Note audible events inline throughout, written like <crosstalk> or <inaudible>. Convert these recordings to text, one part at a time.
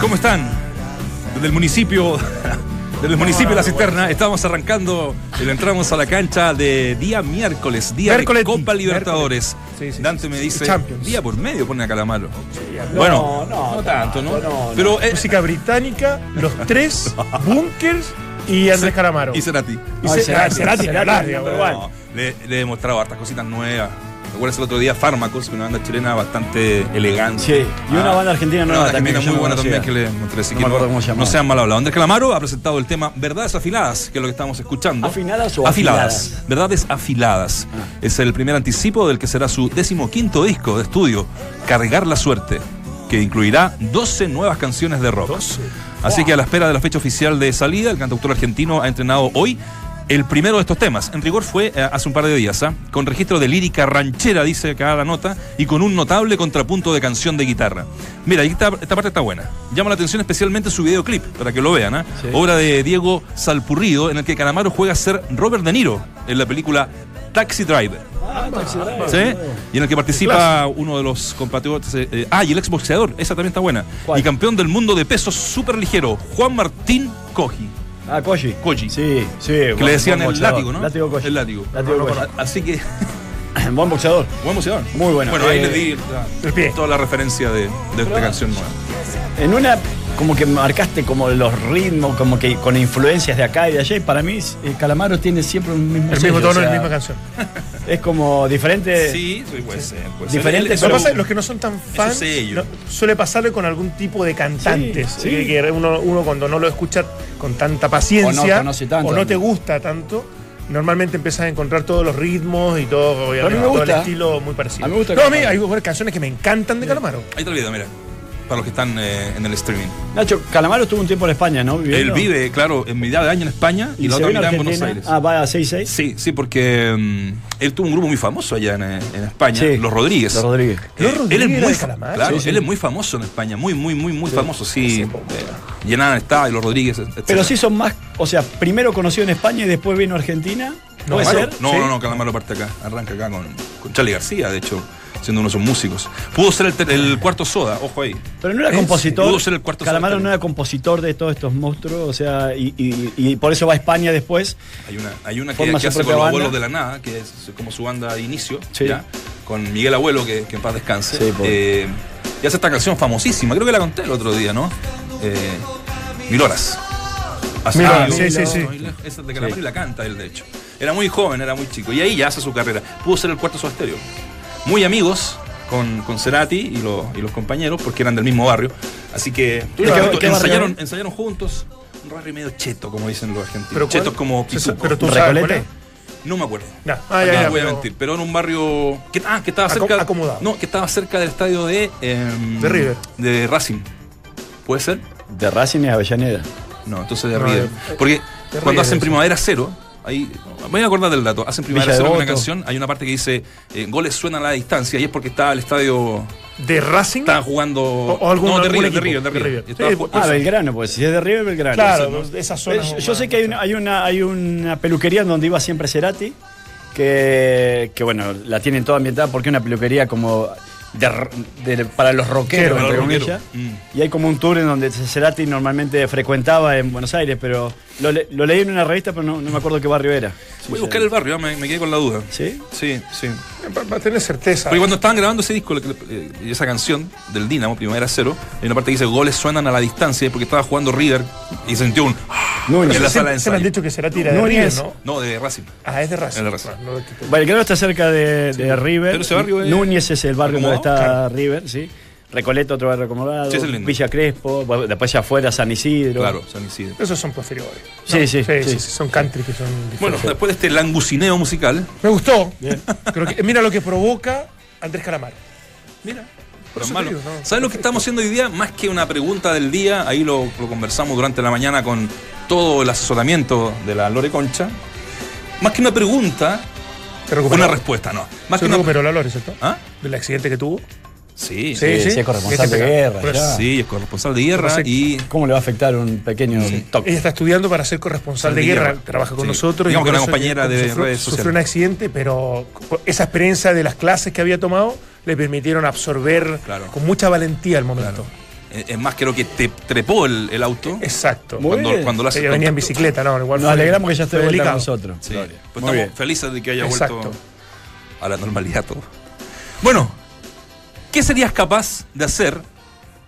¿Cómo están? Desde el municipio, <laughs> desde el municipio de La Cisterna, estamos arrancando y entramos a la cancha de día miércoles, día Miércoles, de Copa. Libertadores. Sí, sí, Dante me dice, Champions. día por medio pone a Calamaro. bueno, no, no, tanto, ¿no? no, no. Pero eh, Música británica, los tres, <laughs> Bunkers y Andrés Calamaro. y Cerati. Y Ay, Ce- Cerati, Cerati, ni Cerati, hablar, number digamos. one. No. ¿Recuerdas el otro día Fármacos, una banda chilena bastante elegante? Sí, y una banda argentina nueva banda también argentina muy buena no también que le mostré. Así No que me acuerdo cómo no sean mal hablados. Andrés Calamaro ha presentado el tema Verdades Afiladas, que es lo que estamos escuchando. ¿Afinadas o afiladas? afiladas? Verdades Afiladas. Ah. Es el primer anticipo del que será su decimoquinto disco de estudio, Cargar la Suerte, que incluirá 12 nuevas canciones de rock. 12. Así que a la espera de la fecha oficial de salida, el cantautor argentino ha entrenado hoy el primero de estos temas. En rigor fue eh, hace un par de días, ¿ah? con registro de lírica ranchera, dice acá la nota, y con un notable contrapunto de canción de guitarra. Mira, esta, esta parte está buena. Llama la atención especialmente su videoclip, para que lo vean. ¿ah? Sí. Obra de Diego Salpurrido, en el que Calamaro juega a ser Robert De Niro en la película Taxi Driver. Ah, Taxi Driver. ¿Sí? Y en el que participa uno de los compatriotas. eh, eh, ah, y el exboxeador, esa también está buena. ¿Cuál? Y campeón del mundo de pesos súper ligero, Juan Martín Cogi. Ah, Koji. Koji. Sí, sí. Que buen- le decían el boxeador. látigo, ¿no? Látigo Koji. El látigo. Látigo No, no, Koji. no, Así que, <clears throat> Buen boxeador. buen boxeador. Muy bueno. Bueno, ahí Eh, le di la- el pie. toda la referencia de, de esta canción nueva. En una, como que marcaste como los ritmos, como que con influencias de acá y de allá, y para mí eh, Calamaro tiene siempre un mismo El sello, mismo tono, o sea, la misma canción. Es como diferente. Sí, sí, puede ser. Puede ser. Diferente, Él- Lo pasa es que los que no son tan fans, no- suele pasarle con algún tipo de cantantes. Sí, sí. Que, uno, uno cuando no lo escucha con tanta paciencia O no conoce tanto, o no te gusta tanto, normalmente empiezas a encontrar todos los ritmos y todo, obviamente, me todo el estilo muy parecido. A mí me gusta no, a mí Calamaro. hay canciones que me encantan de Calamaro. Ahí está el video, mira. Para los que están eh, en el streaming. Nacho, Calamaro estuvo un tiempo en España, ¿no? Él vive, claro, en mitad de año en España y, y la otra mitad en Buenos. Aires. Ah, va a 6-6. Sí, sí, porque mm, él tuvo un grupo muy famoso allá en, eh, en España, Sí. Los Rodríguez. Los Rodríguez. Eh, Los Rodríguez él es muy claro, Sí, sí. él es muy famoso en España, muy, muy, muy, muy famoso, sí. Llenaban estadio, Los Rodríguez, etc. Pero sí son más, o sea, primero conoció en España y después vino a Argentina. No, ¿Puede claro. ser? No, no, no, Calamaro parte acá, arranca acá con, con Charlie García, de hecho, siendo uno de sus músicos. Pudo ser el, cuarto soda, ojo ahí. Pero no era ¿Eh? compositor. Pudo ser el cuarto Calamaro no era compositor de todos estos monstruos, o sea, y, y- y por eso va a España después. Hay una, hay una que, que su hace con los abuelos de la nada, que es como su banda de inicio, Sí. ¿ya? con Miguel Abuelo, que, que en paz descanse. Sí. Eh, y hace esta canción famosísima, creo que la conté el otro día, ¿no? Eh, Mil horas. Sí, sí, sí. Esa es de Calamaro y la canta él, de hecho. Era muy joven, era muy chico. Y ahí ya hace su carrera. Pudo ser el cuarto Soda Stereo. Muy amigos con, con Cerati y, los- y los compañeros, porque eran del mismo barrio. Así que ¿Qué- qué barrio ensayaron, ensayaron juntos. Un barrio medio cheto, como dicen los argentinos. Pero Chetos ¿cuál? como pituco. pero tú sabes. No me acuerdo. No. Ah, ya, ya, voy a pero- mentir. Pero en un barrio. Que, ah, que estaba Acom- cerca. acomodado. No, que estaba cerca del estadio de. em, De River. De Racing. ¿Puede ser? De Racing y Avellaneda. No, entonces de No, River. de- Porque de cuando River, hacen. Primavera Cero. Ahí, me voy a acordar del dato. Hacen Cero en una canción. Hay una parte que dice: eh, goles suenan a la distancia. Y es porque estaba el estadio. De Racing. Estaban jugando. o algún- no, de River, de River, de de River. Estaba Sí, Ah, Belgrano, pues si es de River, Belgrano. Claro, ¿no? de esa zona. Eh, Yo sé que hay una, hay una, hay una peluquería en donde iba siempre Cerati, que, que bueno, la tienen toda ambientada porque una peluquería como de r- de- para los rockeros, entre comillas. Mm. Y hay como un tour en donde Cerati normalmente frecuentaba en Buenos Aires, pero lo, le- lo leí en una revista, pero no, no me acuerdo qué barrio era. Voy a buscar el barrio, me, me quedé con la duda. ¿Sí? Sí, sí. Para tener certeza. Porque cuando estaban grabando ese disco, eh, esa canción del Dinamo, Primavera Cero, hay una parte que dice goles suenan a la distancia porque estaba jugando River y sintió un Núñez. en la se, sala de se me han ensayo. dicho que será tira de. River, ¿no? No, de Racing. Ah, es de Racing. Es de Racing. Ah, no, que- Belgrano está cerca de, de River. Pero ese barrio es- Núñez es el barrio donde está Claro. River, sí. Recoleta, otro barrio acomodado. Sí, ese es lindo. Villa Crespo, después ya afuera San Isidro. Claro, San Isidro. Esos son posteriores. Sí, No, sí, sí, sí. sí, Son country que son diferentes. Bueno, después de este langucineo musical, Me gustó. Creo que, mira lo que provoca Andrés Calamaro. mira, malo. digo, no, ¿Sabes lo que estamos haciendo hoy día? Más que una pregunta del día, ahí lo, lo conversamos durante la mañana con todo el asesoramiento de la Lore Concha. Más que una pregunta, una respuesta, no. Más Se que una recuperó la Lore, ¿cierto? ¿Ah? Del accidente que tuvo. Sí, Sí, sí, es corresponsal de guerra, ya. Sí, es corresponsal de guerra y ¿Cómo le va a afectar un pequeño toque? Ella está estudiando para ser corresponsal de, De guerra, guerra. trabaja con Sí. nosotros. Digamos y que una compañera de sufrió, redes Sufrió sociales. un accidente, pero esa experiencia de las clases que había tomado le permitieron absorber Claro. con mucha valentía el momento. Es más, creo que te trepó el, el auto. Exacto. Muy cuando, bien. cuando lo hace Ella venía en bicicleta, ¿no? Igual Nos fue- alegramos que ya esté de vuelta con delicado. nosotros. Sí. Pues Muy estamos bien. felices de que haya Exacto. vuelto a la normalidad todo. Bueno, ¿qué serías capaz de hacer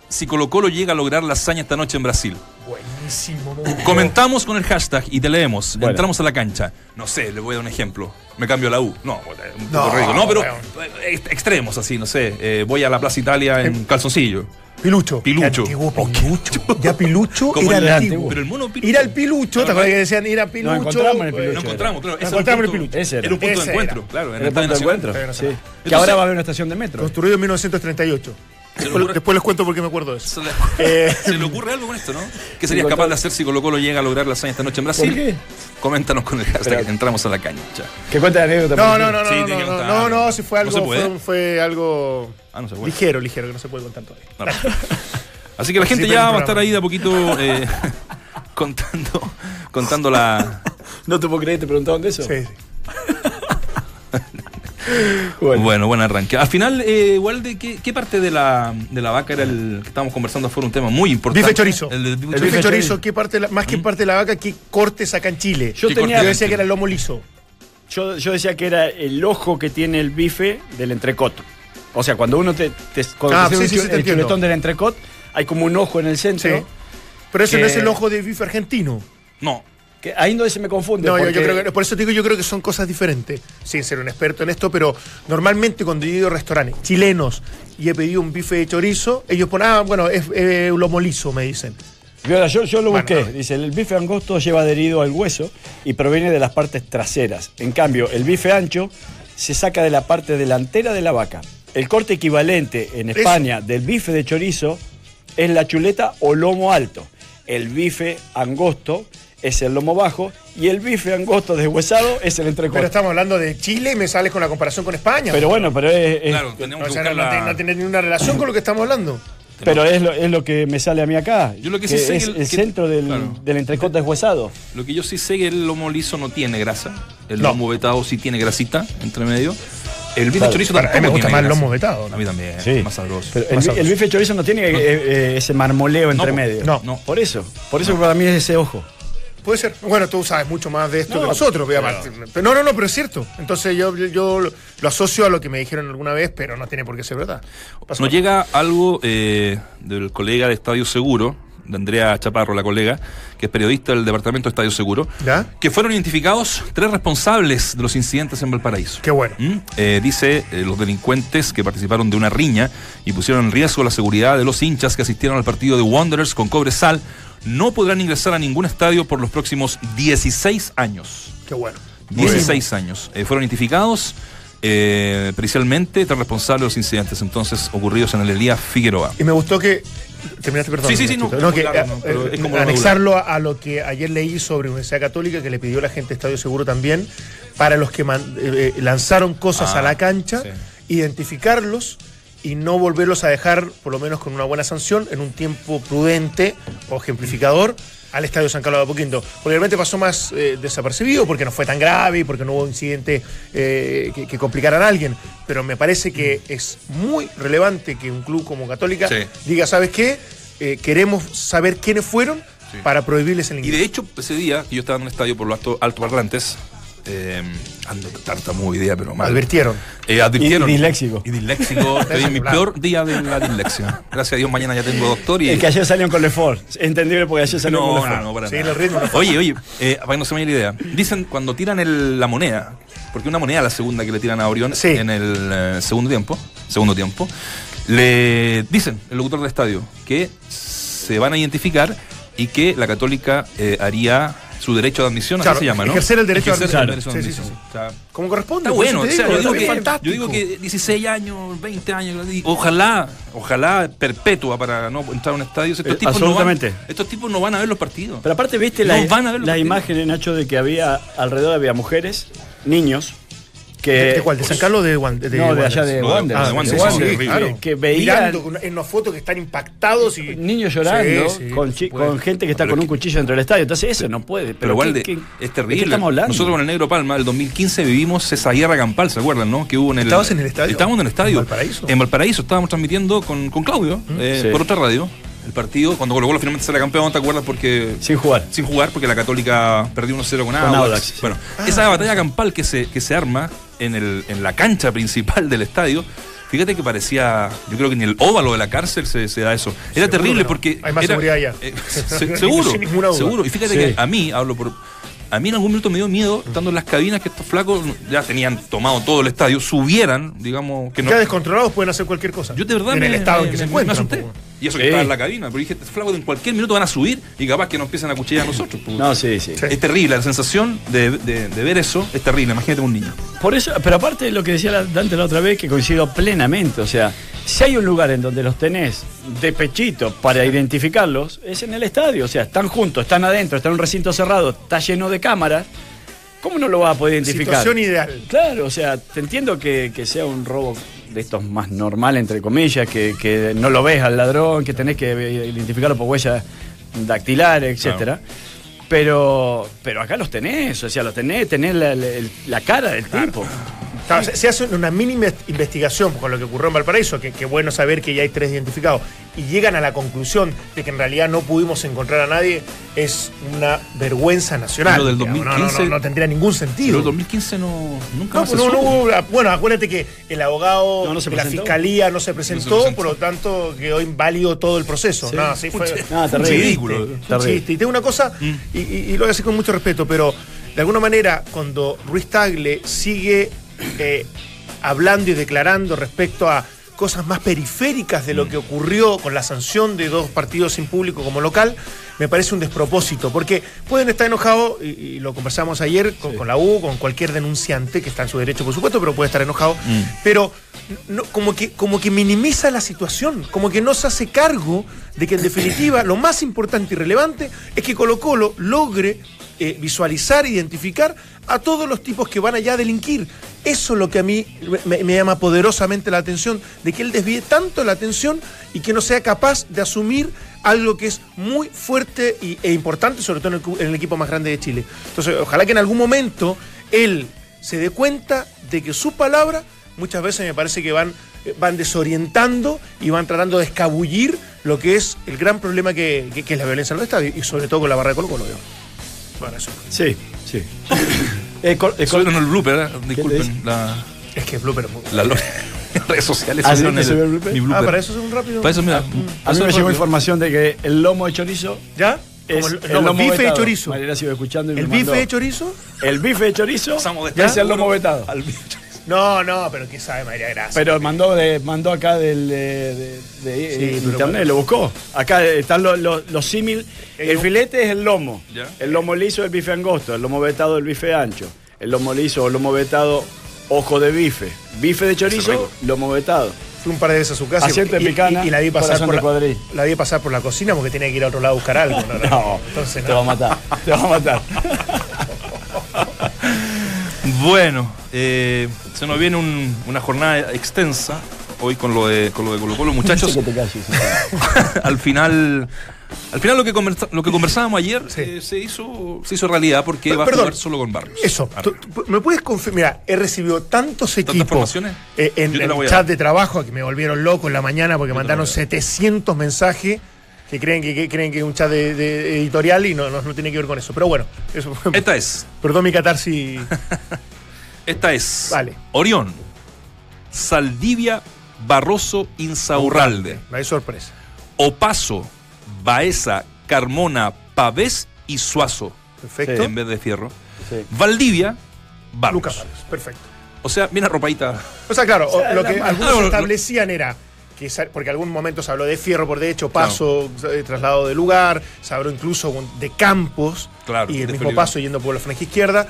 si Colo Colo llega a lograr la hazaña esta noche en Brasil? Buenísimo. gustó. Comentamos con el hashtag y te leemos. Bueno. Entramos a la cancha. No sé, le voy a dar un ejemplo. Me cambio la U. No, un poco No, ridículo. No, pero weón. ex- extremos así, no sé. Eh, voy a la Plaza Italia en calzoncillo. Pilucho. Pilucho. Antiguo Pilucho. Ya Pilucho Como era el antiguo. Pero el mono Pilucho. Ir al Pilucho, ¿te acuerdas que decían ir a Pilucho? Nos encontramos en el Pilucho. Lo encontramos, claro. Nos encontramos en un el Pilucho. Ese era. Era un punto Ese de encuentro, era. claro. Era el punto de encuentro. Sí. Que ahora va a haber una estación de metro. Construido en 1938. Después, ocurre- después les cuento por qué me acuerdo de eso. Se le, Eh, <laughs> se le ocurre algo con esto, ¿no? ¿Qué serías capaz de hacer si Colo Colo llega a lograr la hazaña esta noche en Brasil? ¿Por qué? Coméntanos con el hashtag. Pero- Entramos a la cancha. Que cuente la anécdota. No, no, no, no, Sí, no, no, no, no, si fue ¿No algo, fue, fue algo Ah, no se puede. ligero, ligero, que no se puede contar todavía. No. <laughs> Así que la gente ya va a estar ahí de a poquito eh, <laughs> contando, contando la. No te puedo creer, te preguntaban de eso. Sí, sí. Bueno. Bueno, buen arranque. Al final, eh, igual de qué, qué parte de la, de la vaca era el que estábamos conversando fue un tema muy importante. Bife chorizo. El bife bife chorizo. chorizo, ¿qué parte, la- más que parte de la vaca, qué corte saca en Chile? Yo decía que era el lomo liso. Yo, yo decía que era el ojo que tiene el bife del entrecot. O sea, cuando uno te, te cuando Ah, te sirve sí, sí, el te el del entrecot, hay como un ojo en el centro. Sí. Pero ese Que- no es el ojo de bife argentino. No. Que ahí donde se me confunde. No, yo, yo porque- creo que, por eso te digo, yo creo que son cosas diferentes, sin ser un experto en esto, pero normalmente cuando yo he ido a restaurantes chilenos y he pedido un bife de chorizo, ellos ponen, ah, bueno, es eh, lomo liso, me dicen. Mira, yo, yo lo Bueno, busqué. no. Dice, el bife angosto lleva adherido al hueso y proviene de las partes traseras. En cambio, el bife ancho se saca de la parte delantera de la vaca. El corte equivalente en Eso. España del bife de chorizo es la chuleta o lomo alto. El bife angosto es el lomo bajo y el bife angosto deshuesado es el entrecot. Pero Pero, estamos hablando de Chile y me sales con la comparación con España. bueno, pero es, es- Claro, tenemos o que sea, no, no tiene- la- no tiene ninguna relación con lo que estamos hablando. pero es lo, es lo que me sale a mí acá. Yo lo que sí sé es que el- el que- centro del, claro. del entrecot deshuesado. Lo que yo sí sé que el lomo liso no tiene grasa. El No. lomo vetado sí tiene grasita entre medio. El bife Claro. chorizo Para, a mí me gusta tiene más el lomo vetado. A mí también, Sí. más sabroso. Pero el, Más bife chorizo no tiene eh, eh, ese marmoleo entre No, medio. no. No. Por eso. Por eso para mí es ese ojo. Puede ser. Bueno, tú sabes mucho más de esto No, que nosotros. pero- pero no, no, no, pero es cierto. Entonces yo, yo, lo, lo asocio a lo que me dijeron alguna vez, pero no tiene por qué ser verdad. Pasó. Nos llega algo eh, del colega de Estadio Seguro, de Andrea Chaparro, la colega, que es periodista del departamento de Estadio Seguro, ¿Ya? que fueron identificados tres responsables de los incidentes en Valparaíso. Qué bueno. ¿Mm? Eh, dice eh, los delincuentes que participaron de una riña y pusieron en riesgo la seguridad de los hinchas que asistieron al partido de Wanderers con Cobresal no podrán ingresar a ningún estadio por los próximos 16 años. Qué bueno. 16 años. Eh, fueron identificados eh, precisamente tres responsables de los incidentes entonces ocurridos en el Elías Figueroa. Y me gustó que. Terminaste, perdón. Sí, sí, sí, no, que, no, eh, pero es como anexarlo a, a lo que ayer leí sobre Universidad Católica, que le pidió la gente de Estadio Seguro también, para los que man- eh, eh, lanzaron cosas Ah, a la cancha, sí. identificarlos y no volverlos a dejar, por lo menos con una buena sanción, en un tiempo prudente o ejemplificador al Estadio San Carlos de Apoquindo. Porque realmente pasó más eh, desapercibido, porque no fue tan grave y porque no hubo incidente eh, que, que complicaran a alguien. Pero me parece que es muy relevante que un club como Católica Sí. diga, ¿sabes qué? Eh, queremos saber quiénes fueron Sí. para prohibirles el Y ingreso. de hecho, ese día yo estaba en un estadio por los alto, altoparlantes, eh, ando tartamudo hoy día, pero mal. Advirtieron. Eh, advirtieron. Y- y disléxico. Y disléxico. <laughs> En mi peor día de la dislexia. Gracias a Dios, mañana ya tengo doctor y. Es que ayer salieron con Lefort. Entendible porque ayer No, con no, Lefort. no, para Sí, nada. el ritmo no. Oye, oye, eh, para que no se me vaya la idea. Dicen cuando tiran el- la moneda, porque una moneda la segunda que le tiran a Orión Sí. en el eh, segundo tiempo, segundo tiempo, le dicen, el locutor del estadio, que se van a identificar y que la Católica eh, haría su derecho de admisión, Claro, así se llama, ¿no? ejercer el derecho de Ejercer admisión. Sí, sí, sí, O sea, Como corresponde. Está bueno, o sea, digo, yo, digo que, fantástico. yo digo que 16 años, 20 años, ojalá, ojalá perpetua para no entrar a un estadio. Estos, Eh, tipos, no van, absolutamente. estos tipos no van a ver los partidos. Pero aparte, viste No la, van a ver los partidos. imágenes, Nacho, de que había alrededor había mujeres, niños, que. ¿De, de cuál? ¿De San Carlos o de, Wan- de, no, de allá de de- Wanderers. ah, de de Wanderers, sí, que- claro. que veían Mirando con- en una foto que están impactados y. niños llorando Sí, sí, con, con gente que está Pero con un cuchillo dentro del estadio. Entonces eso no puede. Pero, Pero igual ¿qué- de- qué- es ¿de qué terrible. estamos hablando? Nosotros con el Negro Palma, el 2015 vivimos esa guerra campal, ¿se acuerdan, no? Que hubo en el. ¿Estabas en el estadio? Estábamos en el estadio. ¿En Valparaíso? En Valparaíso estábamos transmitiendo con, con Claudio, eh, Sí. por otra radio. el partido, cuando Colo Colo finalmente sale campeón, ¿te acuerdas? Porque Sin jugar. sin jugar, porque la Católica perdió 1-0 con. Audax, sí. Bueno, esa batalla campal que se, que se arma en, el, en la cancha principal del estadio, fíjate que parecía, yo creo que ni el óvalo de la cárcel se, se da eso. Era Seguro terrible no. porque... Hay más era- seguridad allá. eh, <laughs> se- seguro, Sin ninguna duda. seguro. Y fíjate Sí. que a mí, hablo por... A mí en algún minuto me dio miedo, estando en las cabinas, que estos flacos ya tenían tomado todo el estadio, subieran, digamos, que no... Ya descontrolados pueden hacer cualquier cosa. Yo de verdad en me, el estado me- en que se me- me encuentran. asusté. Y eso que Sí. estaba en la cabina, pero dije, estos flacos en cualquier minuto van a subir y capaz que nos empiezan a cuchillar a nosotros. pues. No, sí, sí. Sí. Es terrible, la sensación de, de- de ver eso es terrible. Imagínate un niño. Por eso, pero aparte de lo que decía Dante la otra vez, que coincido plenamente, o sea, si hay un lugar en donde los tenés de pechito para identificarlos, es en el estadio, o sea, están juntos, están adentro, están en un recinto cerrado, está lleno de cámaras, ¿cómo no lo vas a poder identificar? Situación ideal. Claro, o sea, te entiendo que, que sea un robo de estos más normal, entre comillas, que, que no lo ves al ladrón, que tenés que identificarlo por huellas dactilares, etcétera. Pero, pero acá los tenés, o sea, los tenés, tenés la, la- la cara del tipo. Claro, se, se hace una mínima investigación con lo que ocurrió en Valparaíso, que, que bueno saber que ya hay tres identificados, y llegan a la conclusión de que en realidad no pudimos encontrar a nadie, es una vergüenza nacional. Lo del digamos. No, no, 2015 no, no tendría ningún Pero sentido. el 2015 no, nunca más se hubo- bueno, acuérdate que el abogado No, no se de la fiscalía no se presentó, presentó. por lo tanto quedó inválido todo el proceso. Sí. No, así fue, terrible. ridículo. Y tengo una cosa, Mm. y, y- y lo voy a decir con mucho respeto, pero de alguna manera, cuando Ruiz Tagle sigue eh, hablando y declarando respecto a cosas más periféricas de Mm. lo que ocurrió con la sanción de dos partidos sin público como local, me parece un despropósito, porque pueden estar enojados, y, y lo conversamos ayer con, con la U, con cualquier denunciante, que está en su derecho, por supuesto, pero puede estar enojado, Mm. pero no- como, que, como que minimiza la situación, como que no se hace cargo de que en definitiva lo más importante y relevante es que Colo Colo logre eh, visualizar, identificar a todos los tipos que van allá a delinquir. Eso es lo que a mí me, llama poderosamente la atención, de que él desvíe tanto la atención y que no sea capaz de asumir algo que es muy fuerte y- e importante, sobre todo en el, en el equipo más grande de Chile. Entonces, ojalá que en algún momento él se dé cuenta de que sus palabras muchas veces me parece que van, eh, van desorientando y van tratando de escabullir lo que es el gran problema que es la violencia en los estadios y sobre todo con la barra de Colo Colo. Bueno, eso. Sí, sí. Eh, col- eh, col- el blooper, ¿eh? disculpen. La, Es que es blooper. es muy- la <laughs> redes sociales ¿Ah, el, el mi Ah, para eso es un rápido. Para eso, mira, a mí eso me es llegó rápido. información de que el lomo de chorizo ¿Ya? es el, el lomo bife de vetado. chorizo. Mariela sigo escuchando y me ¿El mandó. bife de chorizo? El bife de chorizo de es el lomo vetado. al bife. No, no, pero ¿qué sabe María Gracia? Pero mandó de, mandó acá del, de, de- de Sí, internet, bueno. lo buscó. Acá están los, los, los símil. El filete es el lomo. Ya. El lomo liso es el bife angosto. El lomo vetado el bife ancho. El lomo liso o lomo vetado, ojo de bife. Bife de chorizo, lomo vetado. Fui un par de veces a su casa y- Asiento de y, picana, y- y la vi pasar por la, la vi pasar por la cocina porque tenía que ir a otro lado a buscar algo. No, no, <laughs> No, Entonces, te va a matar. Te va a matar. <laughs> Bueno, eh, se nos viene un- una jornada extensa hoy con lo de, con lo de Colo Colo, muchachos. Que te calles, <laughs> al final, al final lo que, conversa- lo que conversábamos ayer Sí. eh, se, hizo, se hizo realidad porque va a jugar solo con Barrios. Eso, tú- tú- ¿me puedes confirmar? Mira, he recibido tantos equipos eh, en el chat de trabajo que me volvieron loco en la mañana porque Yo mandaron voy a dar. 700 mensajes que creen que, que creen que es un chat de, de editorial y no, no, no tiene que ver con eso. Pero bueno, eso fue- Esta es, <laughs> perdón mi catarsis. <laughs> esta es Vale. Orión, Saldivia, Barroso, Insaurralde, No hay sorpresa. Opaso, Baeza, Carmona, Pavés y Suazo, Perfecto. en vez de Fierro. Sí. Valdivia, Barrios. Lucas Barrios, perfecto. O sea, bien arropadita. O sea, claro, O sea, lo que algunos establecían era porque algún momento se habló de fierro por derecho, paso, eh, traslado de lugar, se habló incluso de campos Claro, y el mismo paso yendo por la franja izquierda.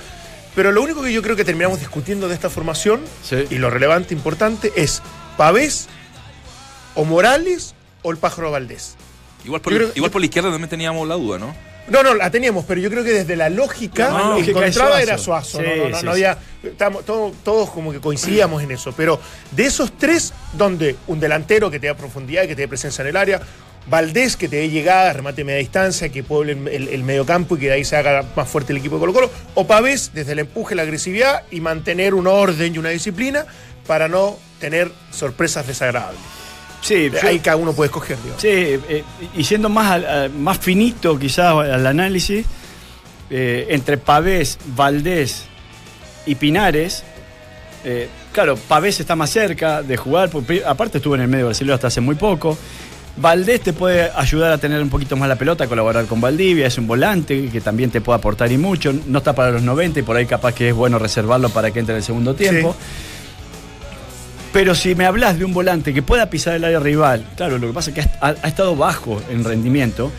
Pero lo único que yo creo que terminamos discutiendo de esta formación Sí. y lo relevante, importante, es Pavés o Morales o el pájaro Valdés. Igual por, igual por la izquierda también teníamos la duda, ¿no? No, no, la teníamos, pero yo creo que desde la lógica, La es era Suazo. No, Sí, no, no, sí, no sí. había. estábamos todos, todos como que coincidíamos en eso. Pero de esos tres, donde un delantero que te da profundidad y que te dé presencia en el área, Valdés que te dé llegada, remate media distancia, que pueble el, el, el mediocampo y que de ahí se haga más fuerte el equipo de Colo Colo, o Pavés desde el empuje, la agresividad y mantener un orden y una disciplina para no tener sorpresas desagradables. Sí, yo- ahí cada uno puede escoger, digo. Sí, eh, y siendo más, a- más finito quizás al análisis, eh, entre Pavés, Valdés y Pinares, eh, claro, Pavés está más cerca de jugar, porque aparte estuvo en el medio brasileño hasta hace muy poco. Valdés te puede ayudar a tener un poquito más la pelota, colaborar con Valdivia, es un volante que también te puede aportar y mucho, no está para los 90 y por ahí capaz que es bueno reservarlo para que entre en el segundo tiempo. Pero si me hablas de un volante que pueda pisar el área rival, claro, lo que pasa es que ha, ha estado bajo en rendimiento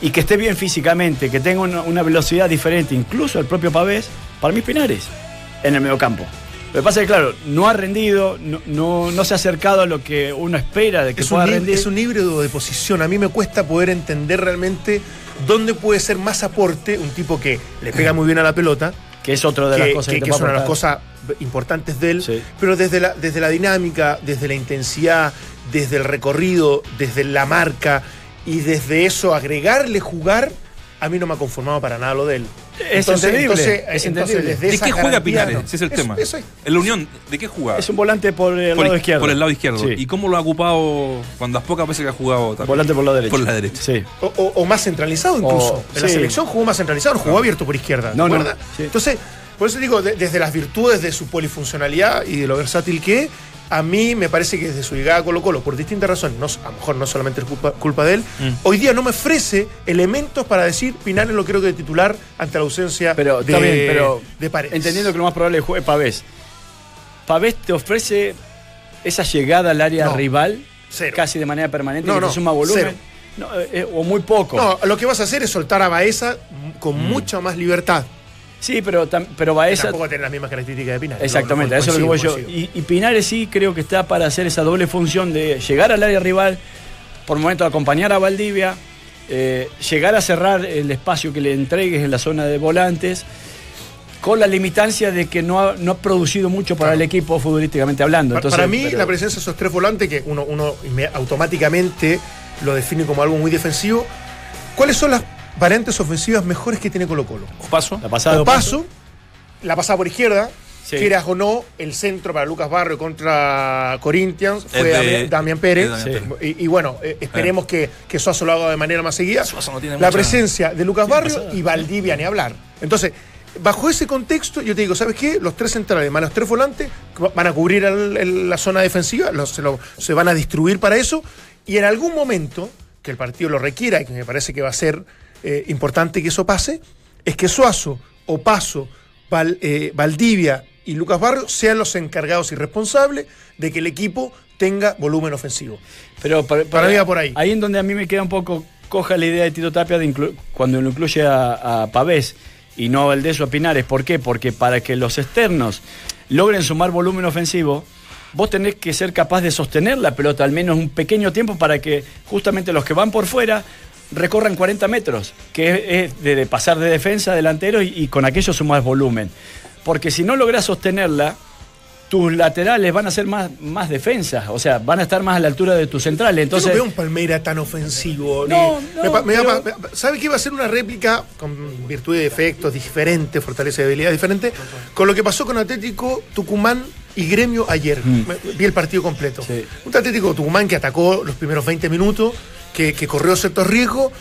y que esté bien físicamente, que tenga una, una velocidad diferente, incluso el propio Pavés, para mí Pinares, en el mediocampo. Lo que pasa es que, claro, no ha rendido, no, no, no se ha acercado a lo que uno espera de que Es pueda un, rendir. es un híbrido de posición. A mí me cuesta poder entender realmente dónde puede ser más aporte un tipo que le pega muy bien a la pelota, que es otra de que, las cosas que- que, te que es una de las cosas importantes de él, Sí. pero desde la, desde la dinámica, desde la intensidad, desde el recorrido, desde la marca y desde eso agregarle jugar, a mí no me ha conformado para nada lo de él. Es entendible, es entendible. ¿De qué juega Pinares? no. Ese es el Eso- tema. eso es. En la Unión, ¿de qué jugaba? Es un volante por el por, lado el- izquierdo. por el lado izquierdo. Sí. ¿Y cómo lo ha ocupado cuando las pocas veces que ha jugado también? Volante por la derecha. Por la derecha. Sí. O, o- o más centralizado incluso. O- en la selección jugó más centralizado, no jugó abierto por izquierda. No, ¿te no. Entonces, por eso digo, de- desde las virtudes de su polifuncionalidad y de lo versátil que es, a mí me parece que desde su llegada a Colo Colo, por distintas razones, no, a lo mejor no solamente es culpa, culpa de él, Mm. hoy día no me ofrece elementos para decir Pinares lo creo que de titular ante la ausencia Pero de, bien, pero de Paredes. entendiendo que lo más probable es juegue Pavés. Pavés te ofrece esa llegada al área No, rival cero. casi de manera permanente No, que no, te suma volumen. cero. No, eh, o muy poco. No, lo que vas a hacer es soltar a Baeza con Mm. mucha más libertad. Sí, pero, pero Baeza. tampoco tiene las mismas características de Pinares. Exactamente, No, eso es lo que voy yo. Y, y Pinares sí creo que está para hacer esa doble función de llegar al área rival, por momento acompañar a Valdivia, eh, llegar a cerrar el espacio que le entregues en la zona de volantes, con la limitancia de que no ha, no ha producido mucho para el equipo futbolísticamente hablando. Entonces, para mí, pero- la presencia de esos tres volantes, que uno, uno automáticamente lo define como algo muy defensivo, ¿cuáles son las variantes ofensivas mejores que tiene Colo Colo? ¿O paso? La pasada O paso, la pasada por izquierda, Sí. quieras o no, el centro para Lucas Barrio contra Corinthians fue de- Damián, Damián Pérez. es Damián Sí. Y, y bueno, eh, esperemos que, que Suazo lo haga de manera más seguida. Suazo no tiene la mucha- presencia de Lucas Barrio pasada. y Valdivia ni hablar. Entonces, bajo ese contexto, yo te digo, ¿sabes qué? Los tres centrales más los tres volantes van a cubrir el- el- la zona defensiva, los- se, lo- se van a distribuir para eso. Y en algún momento, que el partido lo requiera y que me parece que va a ser eh, importante que eso pase, es que Suazo, Opaso, Val- eh, Valdivia y Lucas Barrio sean los encargados y responsables de que el equipo tenga volumen ofensivo. Pero para, Para por ahí. Ahí en donde a mí me queda un poco coja la idea de Tito Tapia de inclu- cuando lo incluye a, a Pavés y no a Valdés o a Pinares. ¿Por qué? Porque para que los externos logren sumar volumen ofensivo, vos tenés que ser capaz de sostener la pelota al menos un pequeño tiempo para que justamente los que van por fuera recorran 40 metros, que es, de, pasar de defensa a delantero y, y con aquello sumar volumen. Porque si no lográs sostenerla, tus laterales van a ser más, más defensas, o sea, van a estar más a la altura de tus centrales. Entonces, Yo no veo un Palmeira tan ofensivo. No, no, me me pero- pa- me- ¿Sabe que iba a ser una réplica con virtud de efectos diferentes, fortaleza y habilidad diferente? Con lo que pasó con Atlético Tucumán y Gremio ayer. Me- Vi el partido completo. Mm. Sí. Un Atlético Tucumán que atacó los primeros 20 minutos, que, que corrió ciertos riesgos,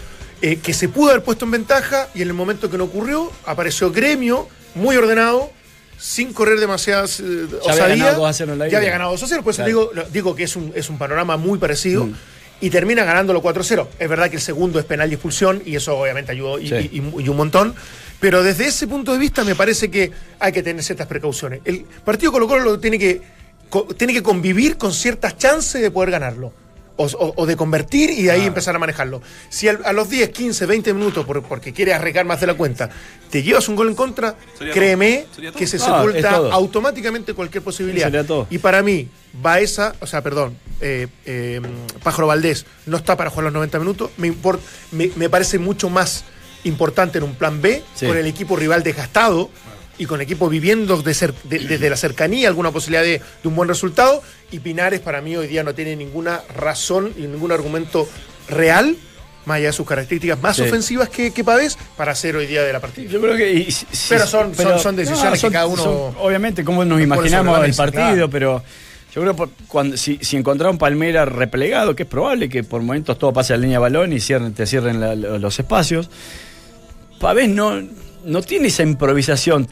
eh, que se pudo haber puesto en ventaja y en el momento que no ocurrió, apareció Gremio muy ordenado. Sin correr demasiadas eh, Ya había osadías. ganado 2 a 0 en la Ya ida. había ganado 2 a 0, por eso Claro. digo, digo que es un, es un panorama muy parecido. Mm. Y termina ganándolo 4-0. Es verdad que el segundo es penal y expulsión, y eso obviamente ayudó y, Sí. y- y- y un montón. Pero desde ese punto de vista me parece que hay que tener ciertas precauciones. El partido Colo Colo lo tiene que, co- tiene que convivir con ciertas chances de poder ganarlo. O, o- o de convertir y de ahí empezar a manejarlo. Si al- a los 10, 15, 20 minutos, por- porque quieres arreglar más de la cuenta, te llevas un gol en contra, créeme que se Ah, sepulta automáticamente cualquier posibilidad. Y para mí, Baeza, o sea, perdón, eh, eh, Pájaro Valdés no está para jugar los 90 minutos. Me, import- me, me parece mucho más importante en un plan B, Sí. con el equipo rival desgastado y con el equipo viviendo de cer- de- desde la cercanía alguna posibilidad de, un buen resultado. Y Pinares para mí hoy día no tiene ninguna razón y ningún argumento real, más allá de sus características más Sí. ofensivas que, que Pavés, para hacer hoy día de la partida. Yo creo que. y- Pero son- son- son decisiones que cada uno obviamente, como nos imaginamos el partido, claro. pero. Yo creo que cuando, si, si encontrar un Palmera replegado, que es probable que por momentos todo pase a la línea de balón y cierren, te cierren los espacios, Pavés no, no tiene esa improvisación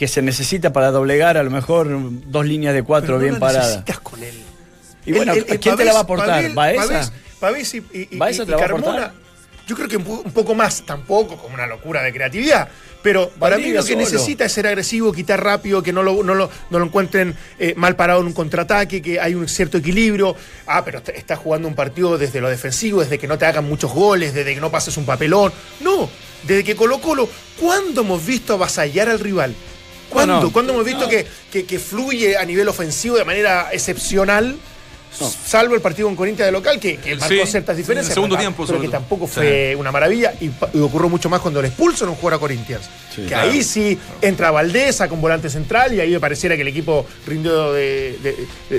que se necesita para doblegar a lo mejor dos líneas de cuatro bien paradas. con él. Y bueno, ¿quién te la va a aportar? ¿Baeza? Pavés, y, y, y, Carmona. Yo creo que un poco más, tampoco como una locura de creatividad, pero para mí lo que necesita es ser agresivo, quitar rápido, que no lo, no lo, no lo encuentren eh, mal parado en un contraataque, que hay un cierto equilibrio. Ah, pero está jugando un partido desde lo defensivo, desde que no te hagan muchos goles, desde que no pases un papelón. No, desde que Colo Colo, ¿cuándo hemos visto avasallar al rival? ¿Cuándo? ¿Cuándo hemos visto que, que, fluye a nivel ofensivo de manera excepcional? Salvo el partido con Corinthians de local, que, marcó ciertas diferencias. En el segundo tiempo, pero que tampoco fue una maravilla. Y, ocurrió mucho más cuando le expulsan un jugador a Corinthians. que ahí sí entra Valdesa con volante central y ahí me pareciera que el equipo rindió de,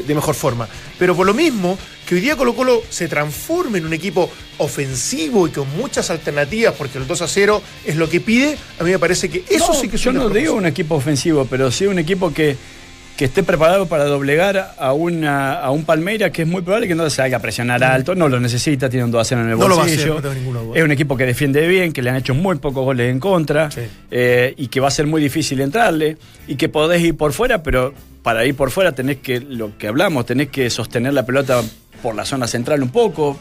mejor forma. Pero por lo mismo, que hoy día Colo Colo se transforme en un equipo ofensivo y con muchas alternativas, porque el 2 a 0 es lo que pide, a mí me parece que eso sí que es Yo no digo un equipo ofensivo, pero sí un equipo que que esté preparado para doblegar a, una, a un Palmeira que es muy probable que no se haga presionar alto, no lo necesita, tiene un 2 a 0 en el bolsillo. es un equipo que defiende bien, que le han hecho muy pocos goles en contra eh, y que va a ser muy difícil entrarle y que podés ir por fuera, pero para ir por fuera tenés que, lo que hablamos, tenés que sostener la pelota por la zona central un poco.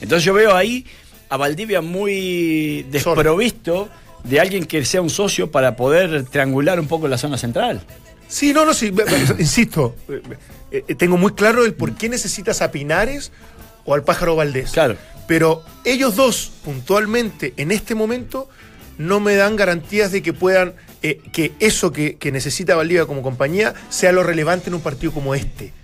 Entonces yo veo ahí a Valdivia muy desprovisto de alguien que sea un socio para poder triangular un poco la zona central. Sí, no, no, sí, insisto, eh, tengo muy claro el por qué necesitas a Pinares o al pájaro Valdés. Claro. Pero ellos dos, puntualmente, en este momento, no me dan garantías de que puedan, eh, que eso que, que necesita Valdivia como compañía sea lo relevante en un partido como este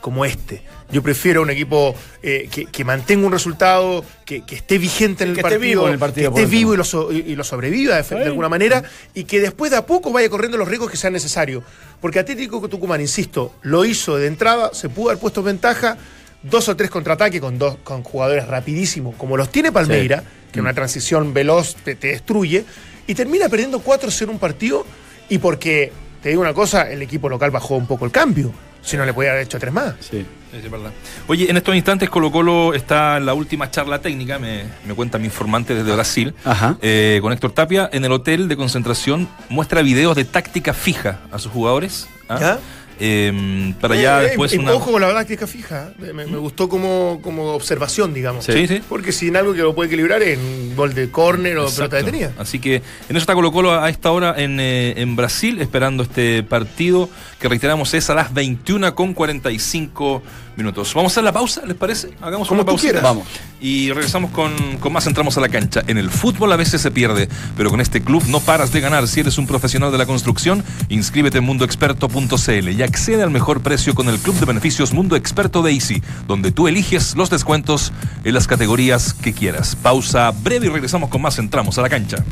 como este. Yo prefiero un equipo eh, que, mantenga un resultado, que, esté vigente en el, partido, vivo el partido, que esté vivo y lo, y lo sobreviva de, alguna manera, y que después de a poco vaya corriendo los riesgos que sean necesarios. Porque Atlético Tucumán, insisto, lo hizo de entrada, se pudo haber puesto en ventaja, dos o tres contraataques con, dos, con jugadores rapidísimos, como los tiene Palmeira, que en una transición veloz te, destruye, y termina perdiendo 4-0 un partido, y porque, te digo una cosa, el equipo local bajó un poco el cambio si no, le podía haber hecho tres más. Sí, es verdad. Oye, en estos instantes Colo Colo está en la última charla técnica, me, cuenta mi informante desde Brasil, eh, con Héctor Tapia, en el hotel de concentración, muestra videos de táctica fija a sus jugadores. ¿ah? Em, para ya eh, eh, después. una... Ojo con la táctica fija. Me, gustó como, como observación, digamos. Sí, sí. Porque sin algo que lo puede equilibrar en gol de córner o pelota detenida. Así que en eso está Colo Colo a esta hora en, eh, en Brasil, esperando este partido que reiteramos es a las 21 con 45 minutos. Vamos a hacer la pausa, ¿les parece? Hagamos Como una pausa. Vamos. Y regresamos con, con, más, entramos a la cancha. En el fútbol a veces se pierde, pero con este club no paras de ganar. Si eres un profesional de la construcción, inscríbete en mundoexperto.cl y accede al mejor precio con el club de beneficios Mundo Experto de Easy, donde tú eliges los descuentos en las categorías que quieras. Pausa breve y regresamos con más, entramos a la cancha.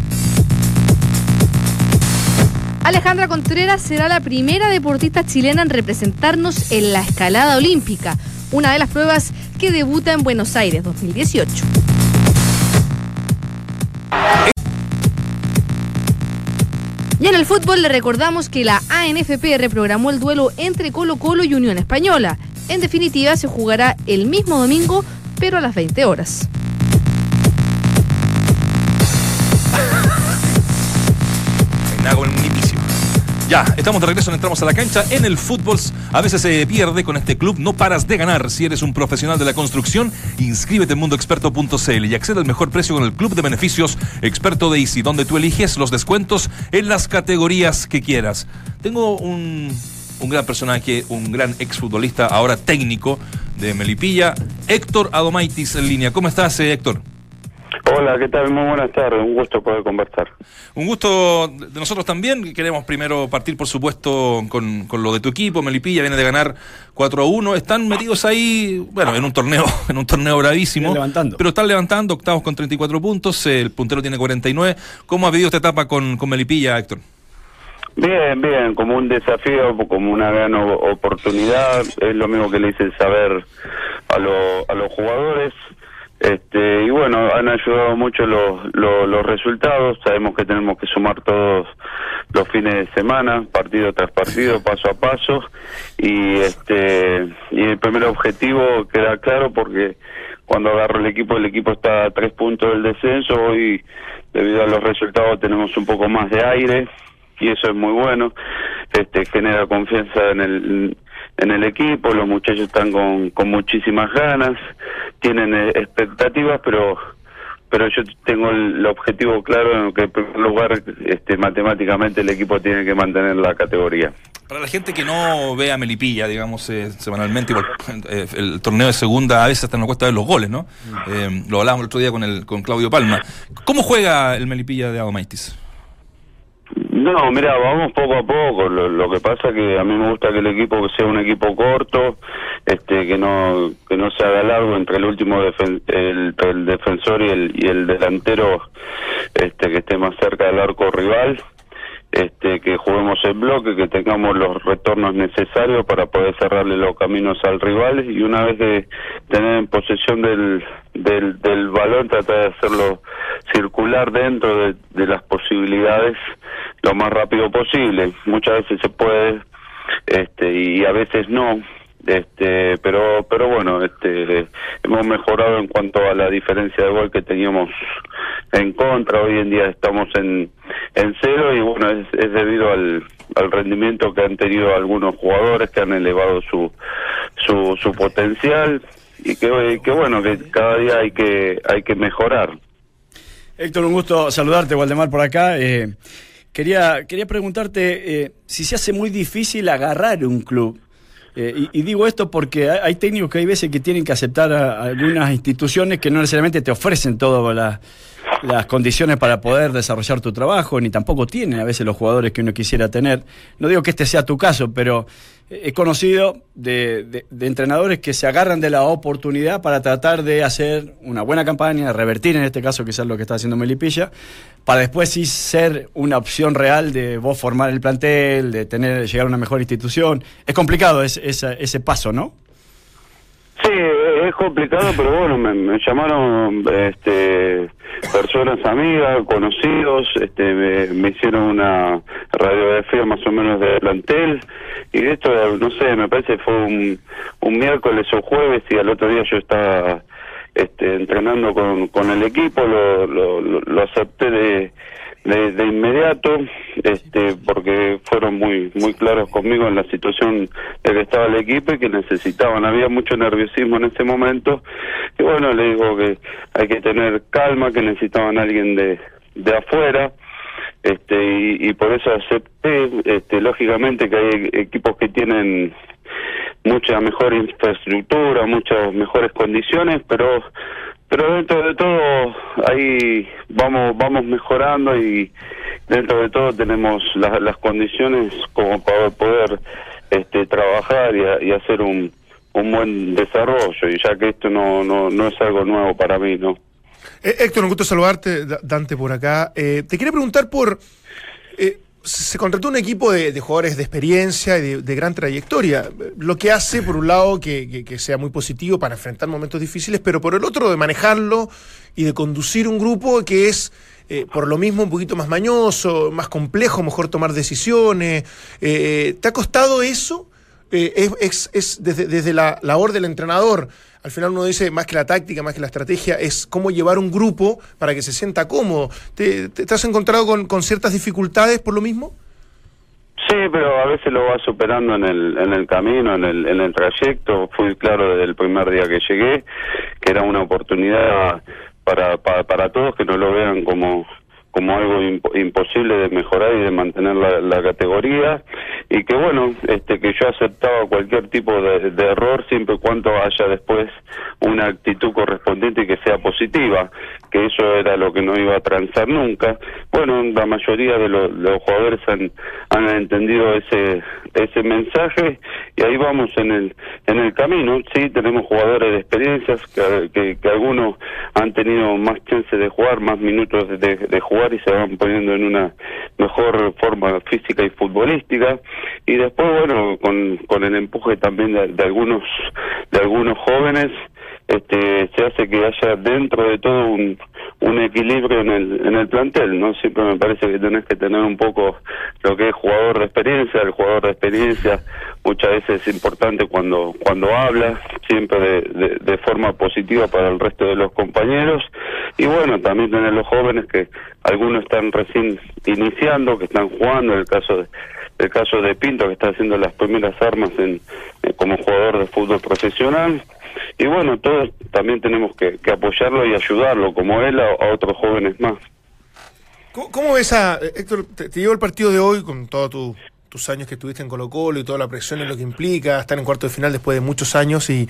Alejandra Contreras será la primera deportista chilena en representarnos en la escalada olímpica, una de las pruebas que debuta en Buenos Aires 2018. Y en el fútbol le recordamos que la ANFP reprogramó el duelo entre Colo Colo y Unión Española. En definitiva, se jugará el mismo domingo, pero a las 20 horas. Ya, estamos de regreso, entramos a la cancha. En el fútbol a veces se pierde con este club, no paras de ganar. Si eres un profesional de la construcción, inscríbete en mundoexperto.cl y accede al mejor precio con el club de beneficios Experto de Easy, donde tú eliges los descuentos en las categorías que quieras. Tengo un, un gran personaje, un gran exfutbolista, ahora técnico de Melipilla, Héctor Adomaitis en línea. ¿Cómo estás, eh, Héctor? Hola, ¿qué tal? Muy buenas tardes, un gusto poder conversar. Un gusto de nosotros también. Queremos primero partir, por supuesto, con, lo de tu equipo. Melipilla viene de ganar 4 a 1. Están metidos ahí, bueno, en un torneo, <laughs> en un torneo bravísimo. levantando. Pero están levantando, octavos con 34 puntos, el puntero tiene 49. ¿Cómo ha vivido esta etapa con, con Melipilla, Héctor? Bien, bien, como un desafío, como una gran oportunidad. Es lo mismo que le hice saber a, a los jugadores Este, y bueno, han ayudado mucho los, los, los resultados. Sabemos que tenemos que sumar todos los fines de semana, partido tras partido, paso a paso. Y este y el primer objetivo queda claro porque cuando agarro el equipo, el equipo está a tres puntos del descenso. Hoy, debido a los resultados, tenemos un poco más de aire y eso es muy bueno. Este genera confianza en el en el equipo, los muchachos están con, con muchísimas ganas, tienen eh, expectativas, pero pero yo tengo el, objetivo claro en que en primer lugar este, matemáticamente el equipo tiene que mantener la categoría. Para la gente que no ve a Melipilla, digamos, eh, semanalmente, <laughs> eh, el torneo de segunda a veces hasta nos cuesta ver los goles, ¿no? Eh, lo hablábamos el otro día con, el, con Claudio Palma. ¿Cómo juega el Melipilla de Agomaitis? No, mira, vamos poco a poco. Lo, lo, que pasa que a mí me gusta que el equipo sea un equipo corto, este, que no que no se haga largo entre el último defen el, defensor y el, y el delantero, este, que esté más cerca del arco rival este, que juguemos el bloque, que tengamos los retornos necesarios para poder cerrarle los caminos al rival y una vez de tener en posesión del, del, del balón tratar de hacerlo circular dentro de, de las posibilidades lo más rápido posible. Muchas veces se puede este, y a veces no, este pero pero bueno este hemos mejorado en cuanto a la diferencia de gol que teníamos en contra. Hoy en día estamos en en cero y bueno es, debido al, al rendimiento que han tenido algunos jugadores que han elevado su su, su potencial y que, que bueno que cada día hay que hay que mejorar. Héctor un gusto saludarte Waldemar por acá. Eh, quería quería preguntarte eh, si se hace muy difícil agarrar un club eh, y, digo esto porque hay, técnicos que hay veces que tienen que aceptar a, algunas instituciones que no necesariamente te ofrecen todas las condiciones para poder desarrollar tu trabajo, ni tampoco tienen a veces los jugadores que uno quisiera tener. No digo que este sea tu caso, pero he conocido de, de, de, entrenadores que se agarran de la oportunidad para tratar de hacer una buena campaña, revertir en este caso quizás lo que está haciendo Melipilla, para después sí ser una opción real de vos formar el plantel, de tener llegar a una mejor institución. Es complicado ese, paso, ¿no? Sí, es complicado, pero bueno, me, me llamaron este, personas amigas, conocidos, este, me, hicieron una radiografía más o menos de plantel y esto, no sé, me parece fue un, un miércoles o jueves y al otro día yo estaba este, entrenando con, con el equipo, lo, lo, lo acepté de de, de, inmediato, este, porque fueron muy muy claros conmigo en la situación de que estaba el equipo y que necesitaban. Había mucho nerviosismo en ese momento. Y bueno, le digo que hay que tener calma, que necesitaban a alguien de, de afuera. Este, y, y por eso acepté, este, lógicamente que hay equipos que tienen mucha mejor infraestructura, muchas mejores condiciones, pero pero dentro de todo ahí vamos vamos mejorando y dentro de todo tenemos la, las condiciones como para poder este trabajar y, y hacer un, un buen desarrollo. Y ya que esto no no no es algo nuevo para mí no eh, Héctor un gusto saludarte Dante por acá. Eh, te quería preguntar por eh, se contrató un equipo de, jugadores de experiencia y de, gran trayectoria, lo que hace, por un lado, que, sea muy positivo para enfrentar momentos difíciles, pero por el otro, de manejarlo y de conducir un grupo que es, eh, por lo mismo, un poquito más mañoso, más complejo, mejor tomar decisiones. Eh, ¿Te ha costado eso? Eh, es, es, es, desde, desde la labor del entrenador al final uno dice, más que la táctica, más que la estrategia, es cómo llevar un grupo para que se sienta cómodo. ¿Te, te, te has encontrado con, con, ciertas dificultades por lo mismo? Sí, pero a veces lo vas superando en el, en el camino, en el, en el trayecto. Fui claro desde el primer día que llegué, que era una oportunidad para, para, para todos que no lo vean como como algo imp imposible de mejorar y de mantener la, la, categoría. Y que bueno este que yo aceptaba cualquier tipo de, error siempre y cuando haya después una actitud correspondiente y que sea positiva que eso era lo que no iba a transar nunca. Bueno la mayoría de, de los jugadores han, han entendido ese ese mensaje y ahí vamos en el en el camino. Sí tenemos jugadores de experiencias que, que, algunos han tenido más chance de jugar más minutos de, de jugar y se van poniendo en una mejor forma física y futbolística. Y después bueno con, con el empuje también de, de algunos de algunos jóvenes este, se hace que haya dentro de todo un, un equilibrio en el, en el plantel, ¿no? Siempre me parece que tenés que tener un poco lo que es jugador de experiencia, el jugador de experiencia muchas veces es importante cuando, cuando habla, siempre de, de, forma positiva para el resto de los compañeros, y bueno, también tener los jóvenes que algunos están recién iniciando, que están jugando, el caso de el caso de Pinto que está haciendo las primeras armas en, eh, como jugador de fútbol profesional y bueno, todos también tenemos que, apoyarlo y ayudarlo, como él, a, otros jóvenes más. ¿Cómo, ves a, Héctor, te, llevo el partido de hoy con todos tus años que estuviste en Colo Colo y toda la presión y lo que implica estar en cuarto de final después de muchos años y,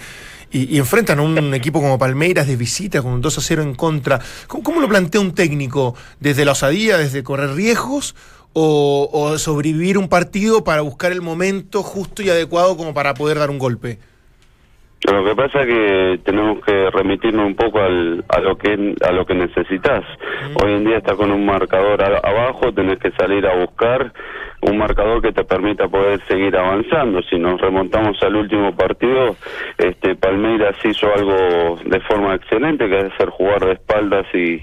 y, enfrentan a un, <laughs> equipo como Palmeiras de visita con un 2 a 0 en contra. ¿Cómo, ¿Cómo, lo plantea un técnico? ¿Desde la osadía, desde correr riesgos o, o sobrevivir un partido para buscar el momento justo y adecuado como para poder dar un golpe? Lo que pasa es que tenemos que remitirnos un poco al, a lo que a lo que necesitas. Hoy en día está con un marcador abajo, tenés que salir a buscar un marcador que te permita poder seguir avanzando. Si nos remontamos al último partido, este Palmeiras hizo algo de forma excelente, que es hacer jugar de espaldas y,